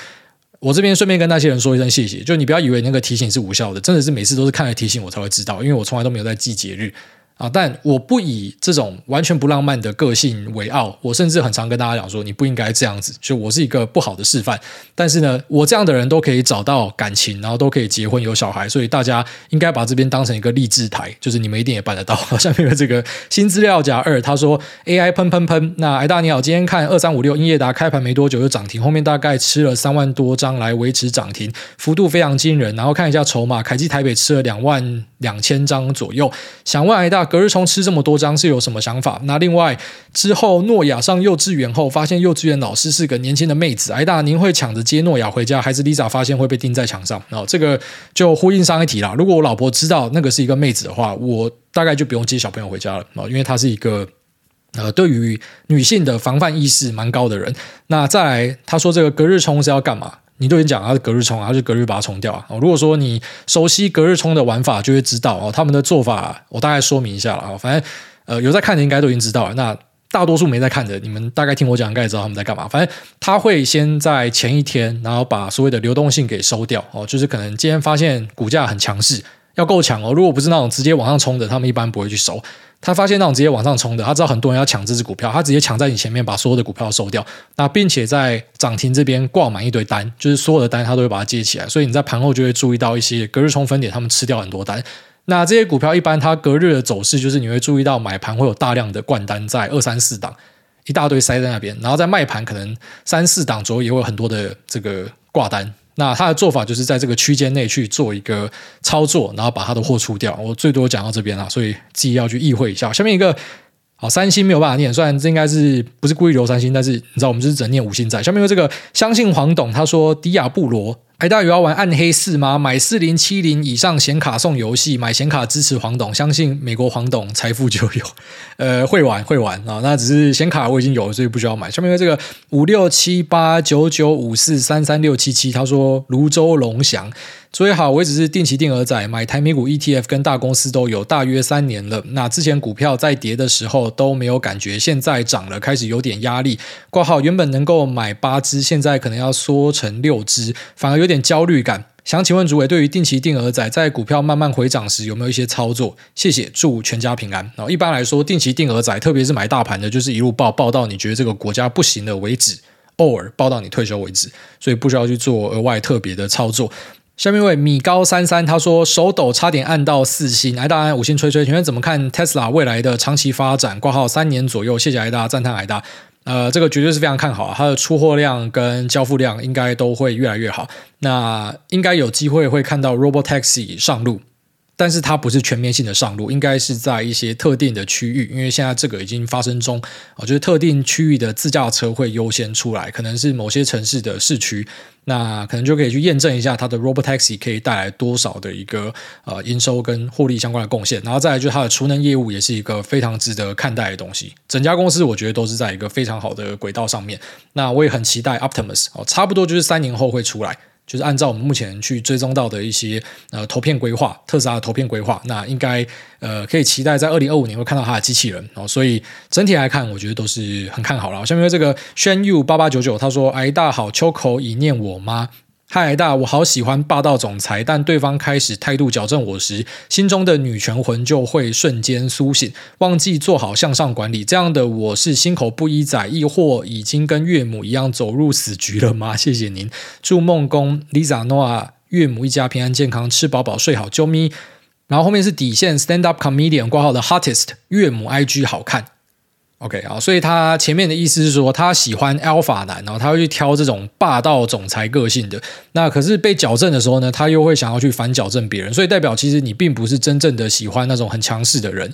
我这边顺便跟那些人说一声谢谢，就你不要以为那个提醒是无效的，真的是每次都是看了提醒我才会知道，因为我从来都没有在记节日。啊！但我不以这种完全不浪漫的个性为傲，我甚至很常跟大家讲说，你不应该这样子，就我是一个不好的示范。但是呢，我这样的人都可以找到感情，然后都可以结婚有小孩，所以大家应该把这边当成一个励志台，就是你们一定也办得到。下面的这个新资料夹二，他说 AI 喷喷喷。那癌大你好，今天看二三五六英业达开盘没多久就涨停，后面大概吃了三万多张来维持涨停，幅度非常惊人。然后看一下筹码，凯基台北吃了两万两千张左右，想问癌大。隔日冲吃这么多张是有什么想法？那另外之后诺亚上幼稚园后，发现幼稚园老师是个年轻的妹子，癌大您会抢着接诺亚回家，还是 Lisa 发现会被钉在墙上？哦这个就呼应上一题啦。如果我老婆知道那个是一个妹子的话，我大概就不用接小朋友回家了啊，因为她是一个呃对于女性的防范意识蛮高的人。那再来，他说这个隔日冲是要干嘛？你都已经讲，他是隔日冲，他是隔日把它冲掉啊。如果说你熟悉隔日冲的玩法，就会知道哦，他们的做法我大概说明一下了啊。反正呃有在看的应该都已经知道了，那大多数没在看的，你们大概听我讲，应该也知道他们在干嘛。反正他会先在前一天，然后把所谓的流动性给收掉哦，就是可能今天发现股价很强势，要够强哦。如果不是那种直接往上冲的，他们一般不会去收。他发现那种直接往上冲的，他知道很多人要抢这只股票，他直接抢在你前面，把所有的股票收掉，那并且在涨停这边挂满一堆单，就是所有的单他都会把它接起来，所以你在盘后就会注意到一些隔日冲分点，他们吃掉很多单。那这些股票一般它隔日的走势就是你会注意到买盘会有大量的灌单在二三四档，一大堆塞在那边，然后在卖盘可能三四档左右也会有很多的这个挂单。那他的做法就是在这个区间内去做一个操作，然后把他的货出掉。我最多讲到这边了，所以自己要去意会一下。下面一个好，三星没有办法念，虽然这应该是不是故意留三星，但是你知道我们就是只能念五星在。下面有这个相信黄董，他说迪亚布罗。癌大有要玩暗黑四吗？买四零七零以上显卡送游戏，买显卡支持黄董，相信美国黄董财富就有。[laughs] 呃，会玩会玩啊，那只是显卡我已经有了，所以不需要买。下面有这个五六七八九九五四三三六七七，他说芦洲龙翔。所以好，我也只是定期定额仔买台美股 ETF，跟大公司都有大约三年了。那之前股票在跌的时候都没有感觉，现在涨了开始有点压力。挂号原本能够买八支，现在可能要缩成六支，反而有点焦虑感。想请问主委，对于定期定额仔在股票慢慢回涨时有没有一些操作？谢谢，祝全家平安。然后一般来说，定期定额仔，特别是买大盘的，就是一路抱抱到你觉得这个国家不行了为止，偶尔报到你退休为止，所以不需要去做额外特别的操作。下面一位米高三三，他说手抖差点按到四星，来大家五星吹吹，请问怎么看 Tesla 未来的长期发展？挂号三年左右，谢谢癌大，赞叹癌大。呃，这个绝对是非常看好啊，它的出货量跟交付量应该都会越来越好。那应该有机会会看到 Robotaxi 上路。但是它不是全面性的上路，应该是在一些特定的区域，因为现在这个已经发生中啊，就是特定区域的自驾车会优先出来，可能是某些城市的市区，那可能就可以去验证一下它的 Robotaxi 可以带来多少的一个呃营收跟获利相关的贡献，然后再来就是它的储能业务也是一个非常值得看待的东西。整家公司我觉得都是在一个非常好的轨道上面，那我也很期待 Optimus 哦，差不多就是三年后会出来。就是按照我们目前去追踪到的一些呃投片规划，特斯拉的投片规划，那应该呃可以期待在二零二五年会看到它的机器人哦。所以整体来看，我觉得都是很看好了。下面这个轩 u 八八九九他说：“哎大好，秋口已念我吗？”嗨，大家，我好喜欢霸道总裁，但对方开始态度矫正我时，心中的女权魂就会瞬间苏醒，忘记做好向上管理。这样的我是心口不一仔，亦或已经跟岳母一样走入死局了吗？谢谢您，祝梦工 Lisa Noah 岳母一家平安健康，吃饱饱睡好，啾咪。然后后面是底线 Stand Up Comedian 挂号的 Hottest 岳母 IG 好看。OK 啊，所以他前面的意思是说，他喜欢 Alpha 男，然后他会去挑这种霸道总裁个性的。那可是被矫正的时候呢，他又会想要去反矫正别人，所以代表其实你并不是真正的喜欢那种很强势的人，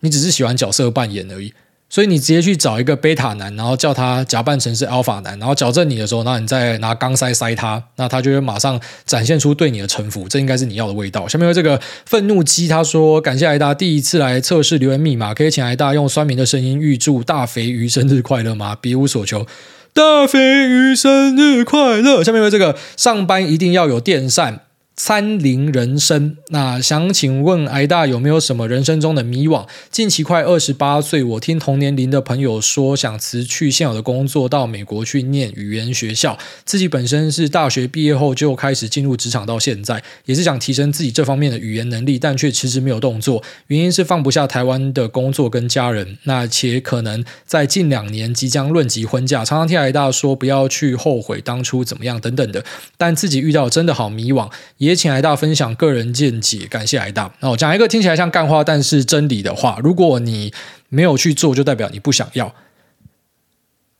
你只是喜欢角色扮演而已。所以你直接去找一个贝塔男，然后叫他假扮成是 Alpha 男，然后矫正你的时候，那你再拿钢塞塞他，那他就会马上展现出对你的臣服，这应该是你要的味道。下面有这个愤怒鸡，他说：“感谢艾大第一次来测试留言密码，可以请艾大用酸民的声音预祝大肥鱼生日快乐吗？别无所求，大肥鱼生日快乐。”下面有这个上班一定要有电扇。参灵人生，那想请问癌大有没有什么人生中的迷惘？近期快二十八岁，我听同年龄的朋友说想辞去现有的工作，到美国去念语言学校。自己本身是大学毕业后就开始进入职场，到现在也是想提升自己这方面的语言能力，但却迟迟没有动作。原因是放不下台湾的工作跟家人，那且可能在近两年即将论及婚嫁，常常听癌大说不要去后悔当初怎么样等等的，但自己遇到真的好迷惘。也请癌大分享个人见解，感谢癌大。那我，讲一个听起来像干话，但是真理的话。如果你没有去做，就代表你不想要。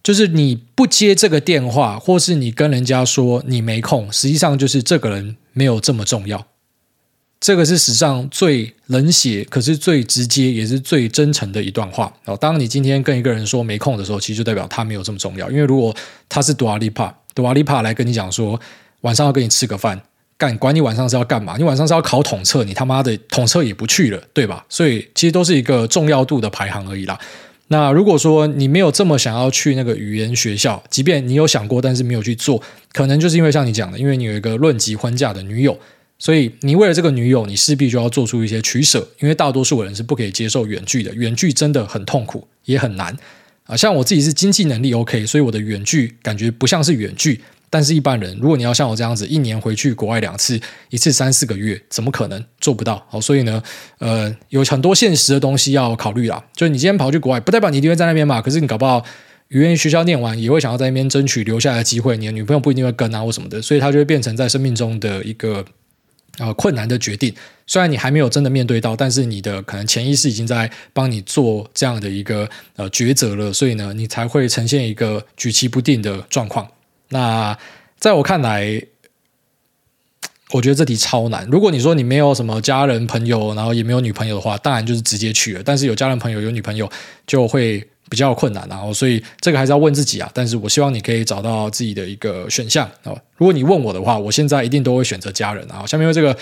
就是你不接这个电话，或是你跟人家说你没空，实际上就是这个人没有这么重要。这个是史上最冷血，可是最直接，也是最真诚的一段话。哦，当你今天跟一个人说没空的时候，其实就代表他没有这么重要。因为如果他是杜阿丽帕，杜阿丽帕来跟你讲说晚上要跟你吃个饭。干，管你晚上是要干嘛？你晚上是要考统测，你他妈的统测也不去了，对吧？所以其实都是一个重要度的排行而已啦。那如果说你没有这么想要去那个语言学校，即便你有想过，但是没有去做，可能就是因为像你讲的，因为你有一个论及婚嫁的女友，所以你为了这个女友，你势必就要做出一些取舍。因为大多数人是不可以接受远距的，远距真的很痛苦，也很难啊。像我自己是经济能力 OK，所以我的远距感觉不像是远距。但是，一般人如果你要像我这样子，一年回去国外两次，一次三四个月，怎么可能做不到？好，所以呢，呃，有很多现实的东西要考虑啦。就是你今天跑去国外，不代表你一定会在那边嘛。可是你搞不好语言学校念完，也会想要在那边争取留下来的机会。你的女朋友不一定会跟啊，或什么的，所以它就会变成在生命中的一个呃困难的决定。虽然你还没有真的面对到，但是你的可能潜意识已经在帮你做这样的一个呃抉择了。所以呢，你才会呈现一个举棋不定的状况。那在我看来，我觉得这题超难。如果你说你没有什么家人朋友，然后也没有女朋友的话，当然就是直接去了。但是有家人朋友、有女朋友，就会比较困难。然后，所以这个还是要问自己啊。但是我希望你可以找到自己的一个选项啊。如果你问我的话，我现在一定都会选择家人啊。下面为这个。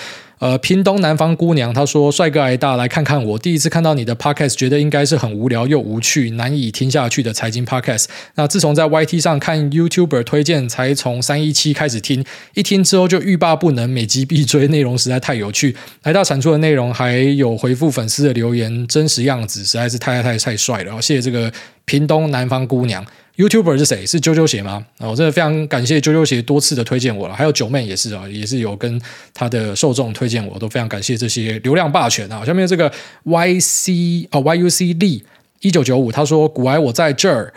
呃，屏东南方姑娘她说：“帅哥癌大，来看看我。第一次看到你的 podcast，觉得应该是很无聊又无趣、难以听下去的财经 podcast。那自从在 YT 上看 YouTuber 推荐，才从三一七开始听，一听之后就欲罢不能，每集必追，内容实在太有趣。癌大产出的内容还有回复粉丝的留言，真实样子实在是太太太帅了。谢谢这个屏东南方姑娘。” YouTuber 是谁？是啾啾鞋吗？我、真的非常感谢啾啾鞋多次的推荐我了，还有九妹也是啊，也是有跟他的受众推荐我，都非常感谢这些流量霸权啊。下面这个 YC 啊 Y U C D 一九九五，他说：“古埃我在这儿。”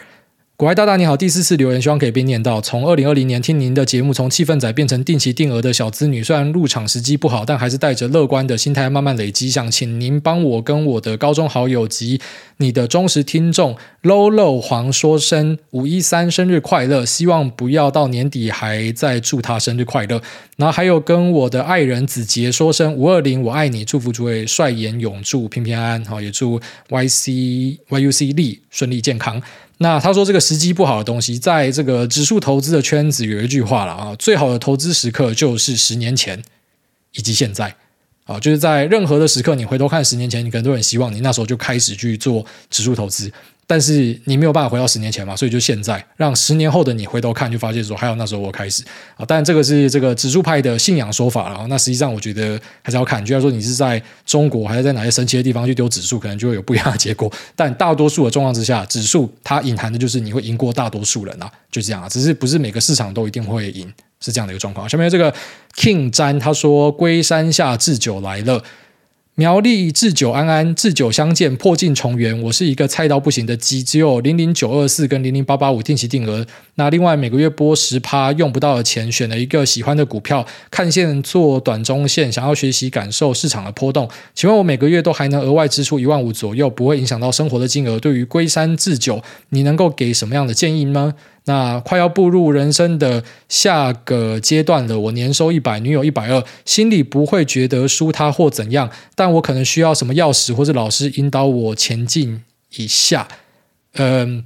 股癌大大你好，第四次留言，希望可以被念到。从二零二零年听您的节目，从气氛仔变成定期定额的小资女，虽然入场时机不好，但还是带着乐观的心态慢慢累积。想请您帮我跟我的高中好友及你的忠实听众 low low 黄说声五一三生日快乐，希望不要到年底还在祝他生日快乐。然后还有跟我的爱人子杰说声五二零我爱你，祝福诸位帅颜永驻平平安安，好也祝 YC YUC 力顺利健康。那他说这个时机不好的东西，在这个指数投资的圈子有一句话了啊，最好的投资时刻就是十年前以及现在。啊，就是在任何的时刻，你回头看十年前，你可能都很希望你那时候就开始去做指数投资，但是你没有办法回到十年前嘛，所以就现在让十年后的你回头看，就发现说还有那时候我开始啊，但这个是这个指数派的信仰说法了。那实际上我觉得还是要看，就像说你是在中国还是在哪些神奇的地方去丢指数，可能就会有不一样的结果。[laughs] 但大多数的状况之下，指数它隐含的就是你会赢过大多数人啊，就这样啊，只是不是每个市场都一定会赢。是这样的一个状况。下面这个 King 詹他说：“龟山下置酒来了，苗栗置酒安安，置酒相见，破镜重圆。我是一个菜到不行的鸡，只有零零九二四跟零零八八五定期定额。那另外每个月拨十趴用不到的钱，选了一个喜欢的股票，看线做短中线，想要学习感受市场的波动。请问我每个月都还能额外支出一万五左右，不会影响到生活的金额。对于龟山置酒，你能够给什么样的建议吗？”那快要步入人生的下个阶段了，我年收一百，女友一百二，心里不会觉得输他或怎样，但我可能需要什么钥匙或者老师引导我前进一下。嗯，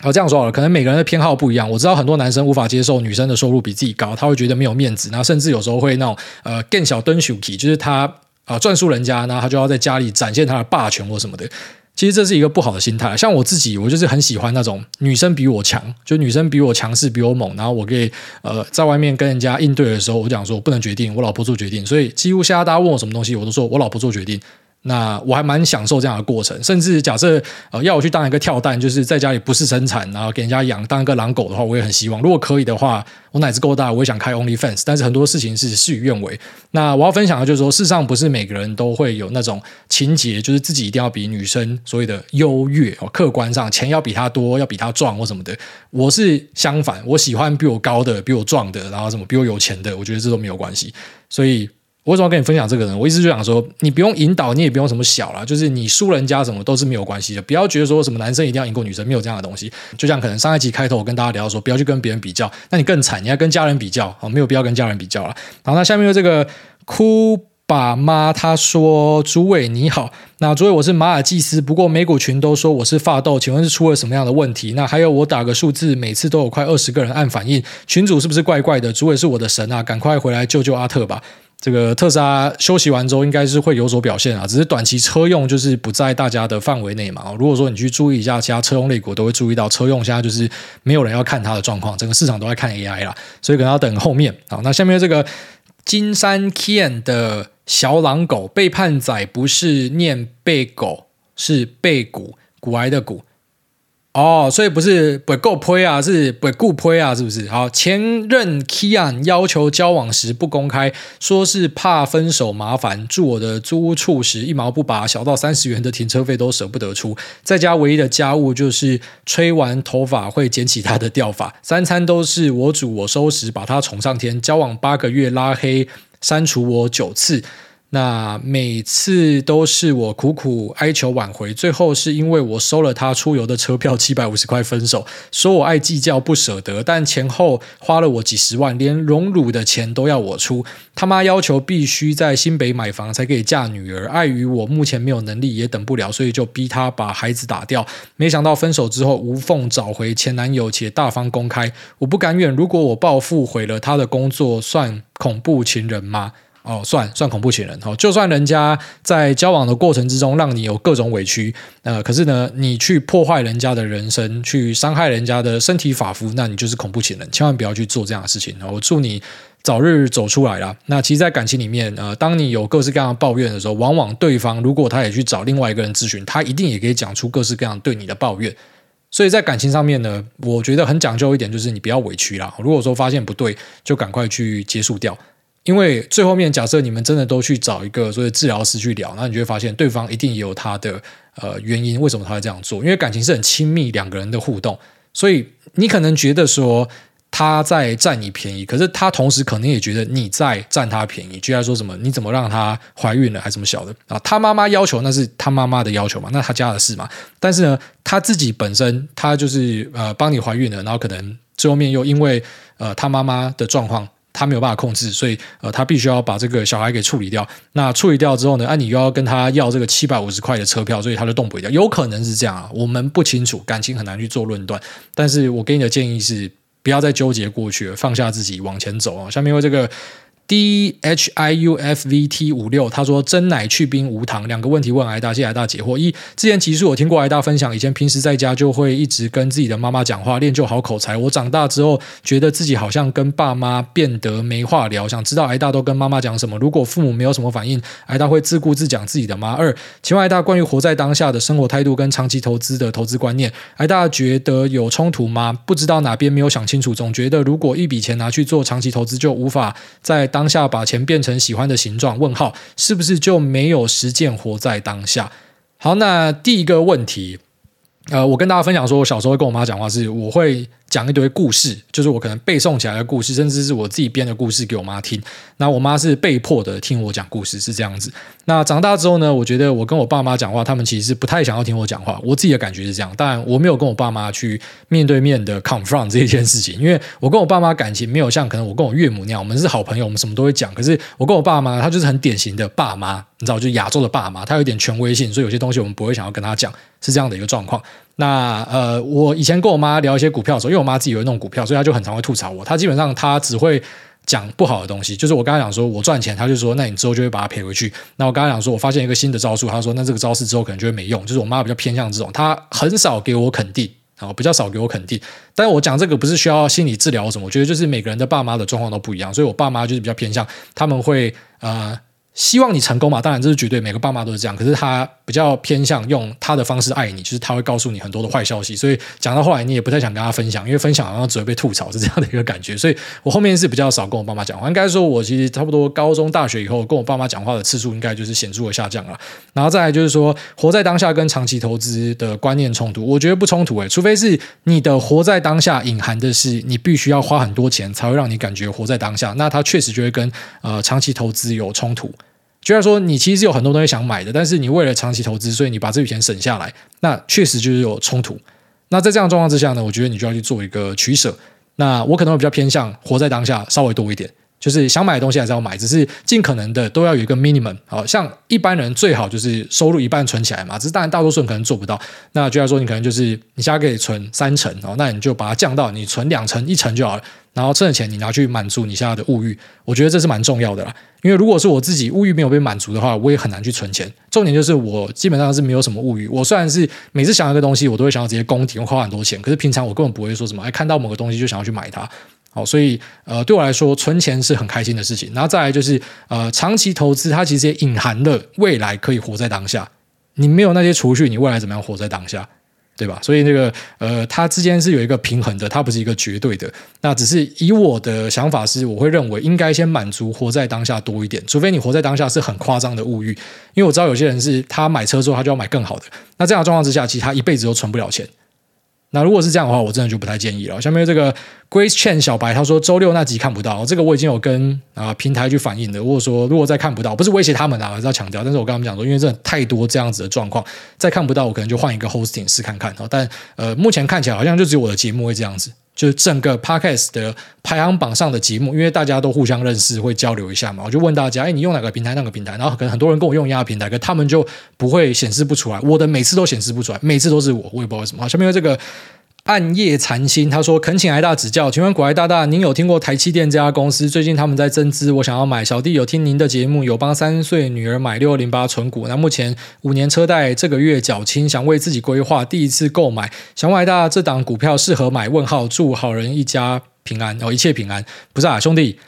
好，这样说好了，可能每个人的偏好不一样。我知道很多男生无法接受女生的收入比自己高，他会觉得没有面子，然后甚至有时候会那种呃更小灯 shuki，就是他啊赚输人家，然后他就要在家里展现他的霸权或什么的。其实这是一个不好的心态。像我自己，我就是很喜欢那种女生比我强，就女生比我强势、比我猛，然后我可以呃在外面跟人家应对的时候，我讲说我不能决定，我老婆做决定。所以几乎现在大家问我什么东西，我都说我老婆做决定。那我还蛮享受这样的过程，甚至假设呃要我去当一个跳蛋，就是在家里不是生产，然后给人家养当一个狼狗的话，我也很希望。如果可以的话，我奶子够大，我也想开 OnlyFans。但是很多事情是事与愿违。那我要分享的就是说，世上不是每个人都会有那种情节，就是自己一定要比女生所谓的优越哦，客观上钱要比她多，要比她壮或什么的。我是相反，我喜欢比我高的，比我壮的，然后什么比我有钱的，我觉得这都没有关系。所以。我为什么要跟你分享这个呢？我意思就想说，你不用引导，你也不用什么小啦，就是你输人家什么都是没有关系的。不要觉得说什么男生一定要赢过女生，没有这样的东西。就像可能上一集开头我跟大家聊说，不要去跟别人比较，那你更惨，你要跟家人比较，没有必要跟家人比较了。好，那下面有这个哭爸妈，他说：“诸位你好，那诸位我是马尔济斯，不过美股群都说我是发豆，请问是出了什么样的问题？那还有我打个数字，每次都有快二十个人按反应，群主是不是怪怪的？诸位是我的神啊，赶快回来救救阿特吧！”这个特斯拉休息完之后，应该是会有所表现啊，只是短期车用就是不在大家的范围内嘛。如果说你去注意一下其他车用类股，都会注意到车用现在就是没有人要看它的状况，整个市场都在看 AI 啦，所以可能要等后面。好，那下面这个金山 Kian 的小狼狗背叛仔不是念背狗，是背骨骨癌的骨。哦，所以不是不够呸啊，是不够呸啊，是不是？好，前任 Kian 要求交往时不公开，说是怕分手麻烦。住我的租屋处时一毛不拔，小到三十元的停车费都舍不得出。在家唯一的家务就是吹完头发会捡起他的掉发。[laughs] 三餐都是我煮我收拾，把他宠上天。交往八个月拉黑删除我九次。那每次都是我苦苦哀求挽回，最后是因为我收了他出游的车票七百五十块分手，说我爱计较不舍得，但前后花了我几十万，连荣辱的钱都要我出。他妈要求必须在新北买房才可以嫁女儿，碍于我目前没有能力也等不了，所以就逼他把孩子打掉。没想到分手之后无缝找回前男友，且大方公开，我不甘愿。如果我报复毁了他的工作，算恐怖情人吗？哦，算算恐怖情人哦，就算人家在交往的过程之中让你有各种委屈，呃，可是呢，你去破坏人家的人生，去伤害人家的身体发肤，那你就是恐怖情人，千万不要去做这样的事情。我祝你早日走出来啦。那其实，在感情里面，呃，当你有各式各样的抱怨的时候，往往对方如果他也去找另外一个人咨询，他一定也可以讲出各式各样对你的抱怨。所以在感情上面呢，我觉得很讲究一点，就是你不要委屈啦。如果说发现不对，就赶快去结束掉。因为最后面，假设你们真的都去找一个所谓治疗师去聊，那你就会发现对方一定也有他的呃原因，为什么他会这样做？因为感情是很亲密两个人的互动，所以你可能觉得说他在占你便宜，可是他同时可能也觉得你在占他便宜，居然说什么你怎么让他怀孕了还是什么小的啊？他妈妈要求那是他妈妈的要求嘛，那他家的事嘛。但是呢，他自己本身他就是呃帮你怀孕了，然后可能最后面又因为呃他妈妈的状况。他没有办法控制，所以呃，他必须要把这个小孩给处理掉。那处理掉之后呢，啊，你又要跟他要这个七百五十块的车票，所以他就动不了。有可能是这样啊，我们不清楚，感情很难去做论断。但是我给你的建议是，不要再纠结过去，放下自己往前走啊。下面因为这个。D H I U F V T 五六，他说真奶去冰无糖，两个问题问挨大，谢谢挨大解惑。一，之前其实我听过挨大分享，以前平时在家就会一直跟自己的妈妈讲话，练就好口才。我长大之后觉得自己好像跟爸妈变得没话聊，想知道挨大都跟妈妈讲什么？如果父母没有什么反应，挨大会自顾自讲自己的吗？二，请问挨大关于活在当下的生活态度跟长期投资的投资观念，挨大觉得有冲突吗？不知道哪边没有想清楚，总觉得如果一笔钱拿去做长期投资，就无法在当下把钱变成喜欢的形状？问号是不是就没有实践活在当下？好，那第一个问题，呃，我跟大家分享说，我小时候跟我妈讲话是，我会。讲一堆故事，就是我可能背诵起来的故事，甚至是我自己编的故事给我妈听。那我妈是被迫的听我讲故事，是这样子。那长大之后呢，我觉得我跟我爸妈讲话，他们其实是不太想要听我讲话。我自己的感觉是这样，当然我没有跟我爸妈去面对面的 confront 这一件事情，因为我跟我爸妈感情没有像可能我跟我岳母那样，我们是好朋友，我们什么都会讲。可是我跟我爸妈，他就是很典型的爸妈，你知道，就亚洲的爸妈，他有点权威性，所以有些东西我们不会想要跟他讲，是这样的一个状况。那呃，我以前跟我妈聊一些股票的时候，因为我妈自己会弄股票，所以她就很常会吐槽我。她基本上她只会讲不好的东西，就是我刚才讲说我赚钱，她就说那你之后就会把它赔回去。那我刚才讲说我发现一个新的招数，她说那这个招式之后可能就会没用。就是我妈比较偏向这种，她很少给我肯定，然后比较少给我肯定。但我讲这个不是需要心理治疗什么，我觉得就是每个人的爸妈的状况都不一样，所以我爸妈就是比较偏向他们会呃。希望你成功嘛？当然这是绝对，每个爸妈都是这样。可是他比较偏向用他的方式爱你，就是他会告诉你很多的坏消息。所以讲到后来，你也不太想跟他分享，因为分享好像只会被吐槽，是这样的一个感觉。所以我后面是比较少跟我爸妈讲话。应该说，我其实差不多高中、大学以后，跟我爸妈讲话的次数应该就是显著的下降了。然后再来就是说，活在当下跟长期投资的观念冲突，我觉得不冲突诶，除非是你的活在当下隐含的是你必须要花很多钱才会让你感觉活在当下，那它确实就会跟呃长期投资有冲突。就像说，你其实有很多东西想买的，但是你为了长期投资，所以你把这笔钱省下来，那确实就是有冲突。那在这样的状况之下呢，我觉得你就要去做一个取舍。那我可能会比较偏向活在当下，稍微多一点，就是想买的东西还是要买，只是尽可能的都要有一个 minimum。好像一般人最好就是收入一半存起来嘛，只是当然大多数人可能做不到。那就要说，你可能就是你现在可以存三成哦，那你就把它降到你存两成、一成就好了。然后挣的钱你拿去满足你现在的物欲，我觉得这是蛮重要的啦。因为如果是我自己物欲没有被满足的话，我也很难去存钱。重点就是我基本上是没有什么物欲。我虽然是每次想要一个东西，我都会想要直接攻顶，花很多钱。可是平常我根本不会说什么，哎，看到某个东西就想要去买它。好，所以呃，对我来说，存钱是很开心的事情。然后再来就是呃，长期投资它其实也隐含了未来可以活在当下。你没有那些储蓄，你未来怎么样活在当下？对吧？所以那个呃，它之间是有一个平衡的，它不是一个绝对的。那只是以我的想法是，我会认为应该先满足活在当下多一点，除非你活在当下是很夸张的物欲。因为我知道有些人是他买车之后他就要买更好的，那这样的状况之下，其实他一辈子都存不了钱。那如果是这样的话，我真的就不太建议了。下面这个 Grace Chen 小白他说，周六那集看不到，这个我已经有跟啊、平台去反映的。如果说如果再看不到，不是威胁他们啊，还是要强调。但是我跟他们讲说，因为真的太多这样子的状况，再看不到，我可能就换一个 hosting 试看看。但呃，目前看起来好像就只有我的节目会这样子。就是整个 podcast 的排行榜上的节目，因为大家都互相认识，会交流一下嘛。我就问大家，哎，你用哪个平台？那个平台？然后可能很多人跟我用一样的平台，可他们就不会显示不出来。我的每次都显示不出来，每次都是我，我也不知道为什么。好，下面有这个。暗夜禅心，他说：“恳请挨大指教，请问股癌大大，您有听过台积电这家公司？最近他们在增资，我想要买。小弟有听您的节目，有帮三岁女儿买六二零八存股。那目前五年车贷这个月缴清，想为自己规划第一次购买。想问挨大这档股票适合买？问号，祝好人一家平安哦，一切平安。不是啊，兄弟，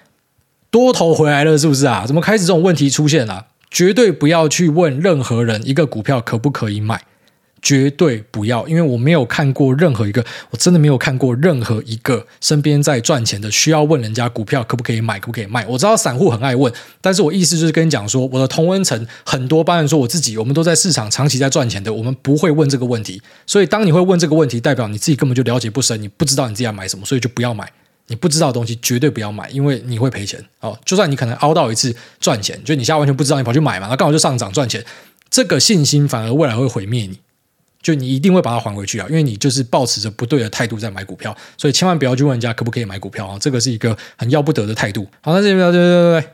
多头回来了是不是啊？怎么开始这种问题出现了？绝对不要去问任何人一个股票可不可以买。”绝对不要，因为我没有看过任何一个，我真的没有看过任何一个身边在赚钱的需要问人家股票可不可以买，可不可以卖。我知道散户很爱问，但是我意思就是跟你讲说，我的同温层很多，包含说我自己，我们都在市场长期在赚钱的，我们不会问这个问题。所以当你会问这个问题，代表你自己根本就了解不深，你不知道你自己要买什么，所以就不要买。你不知道的东西绝对不要买，因为你会赔钱哦。就算你可能凹到一次赚钱，就你现在完全不知道，你跑去买嘛，那刚好就上涨赚钱，这个信心反而未来会毁灭你。就你一定会把它还回去啊，因为你就是抱持着不对的态度在买股票，所以千万不要去问人家可不可以买股票啊，这个是一个很要不得的态度。好，那这边对对对对。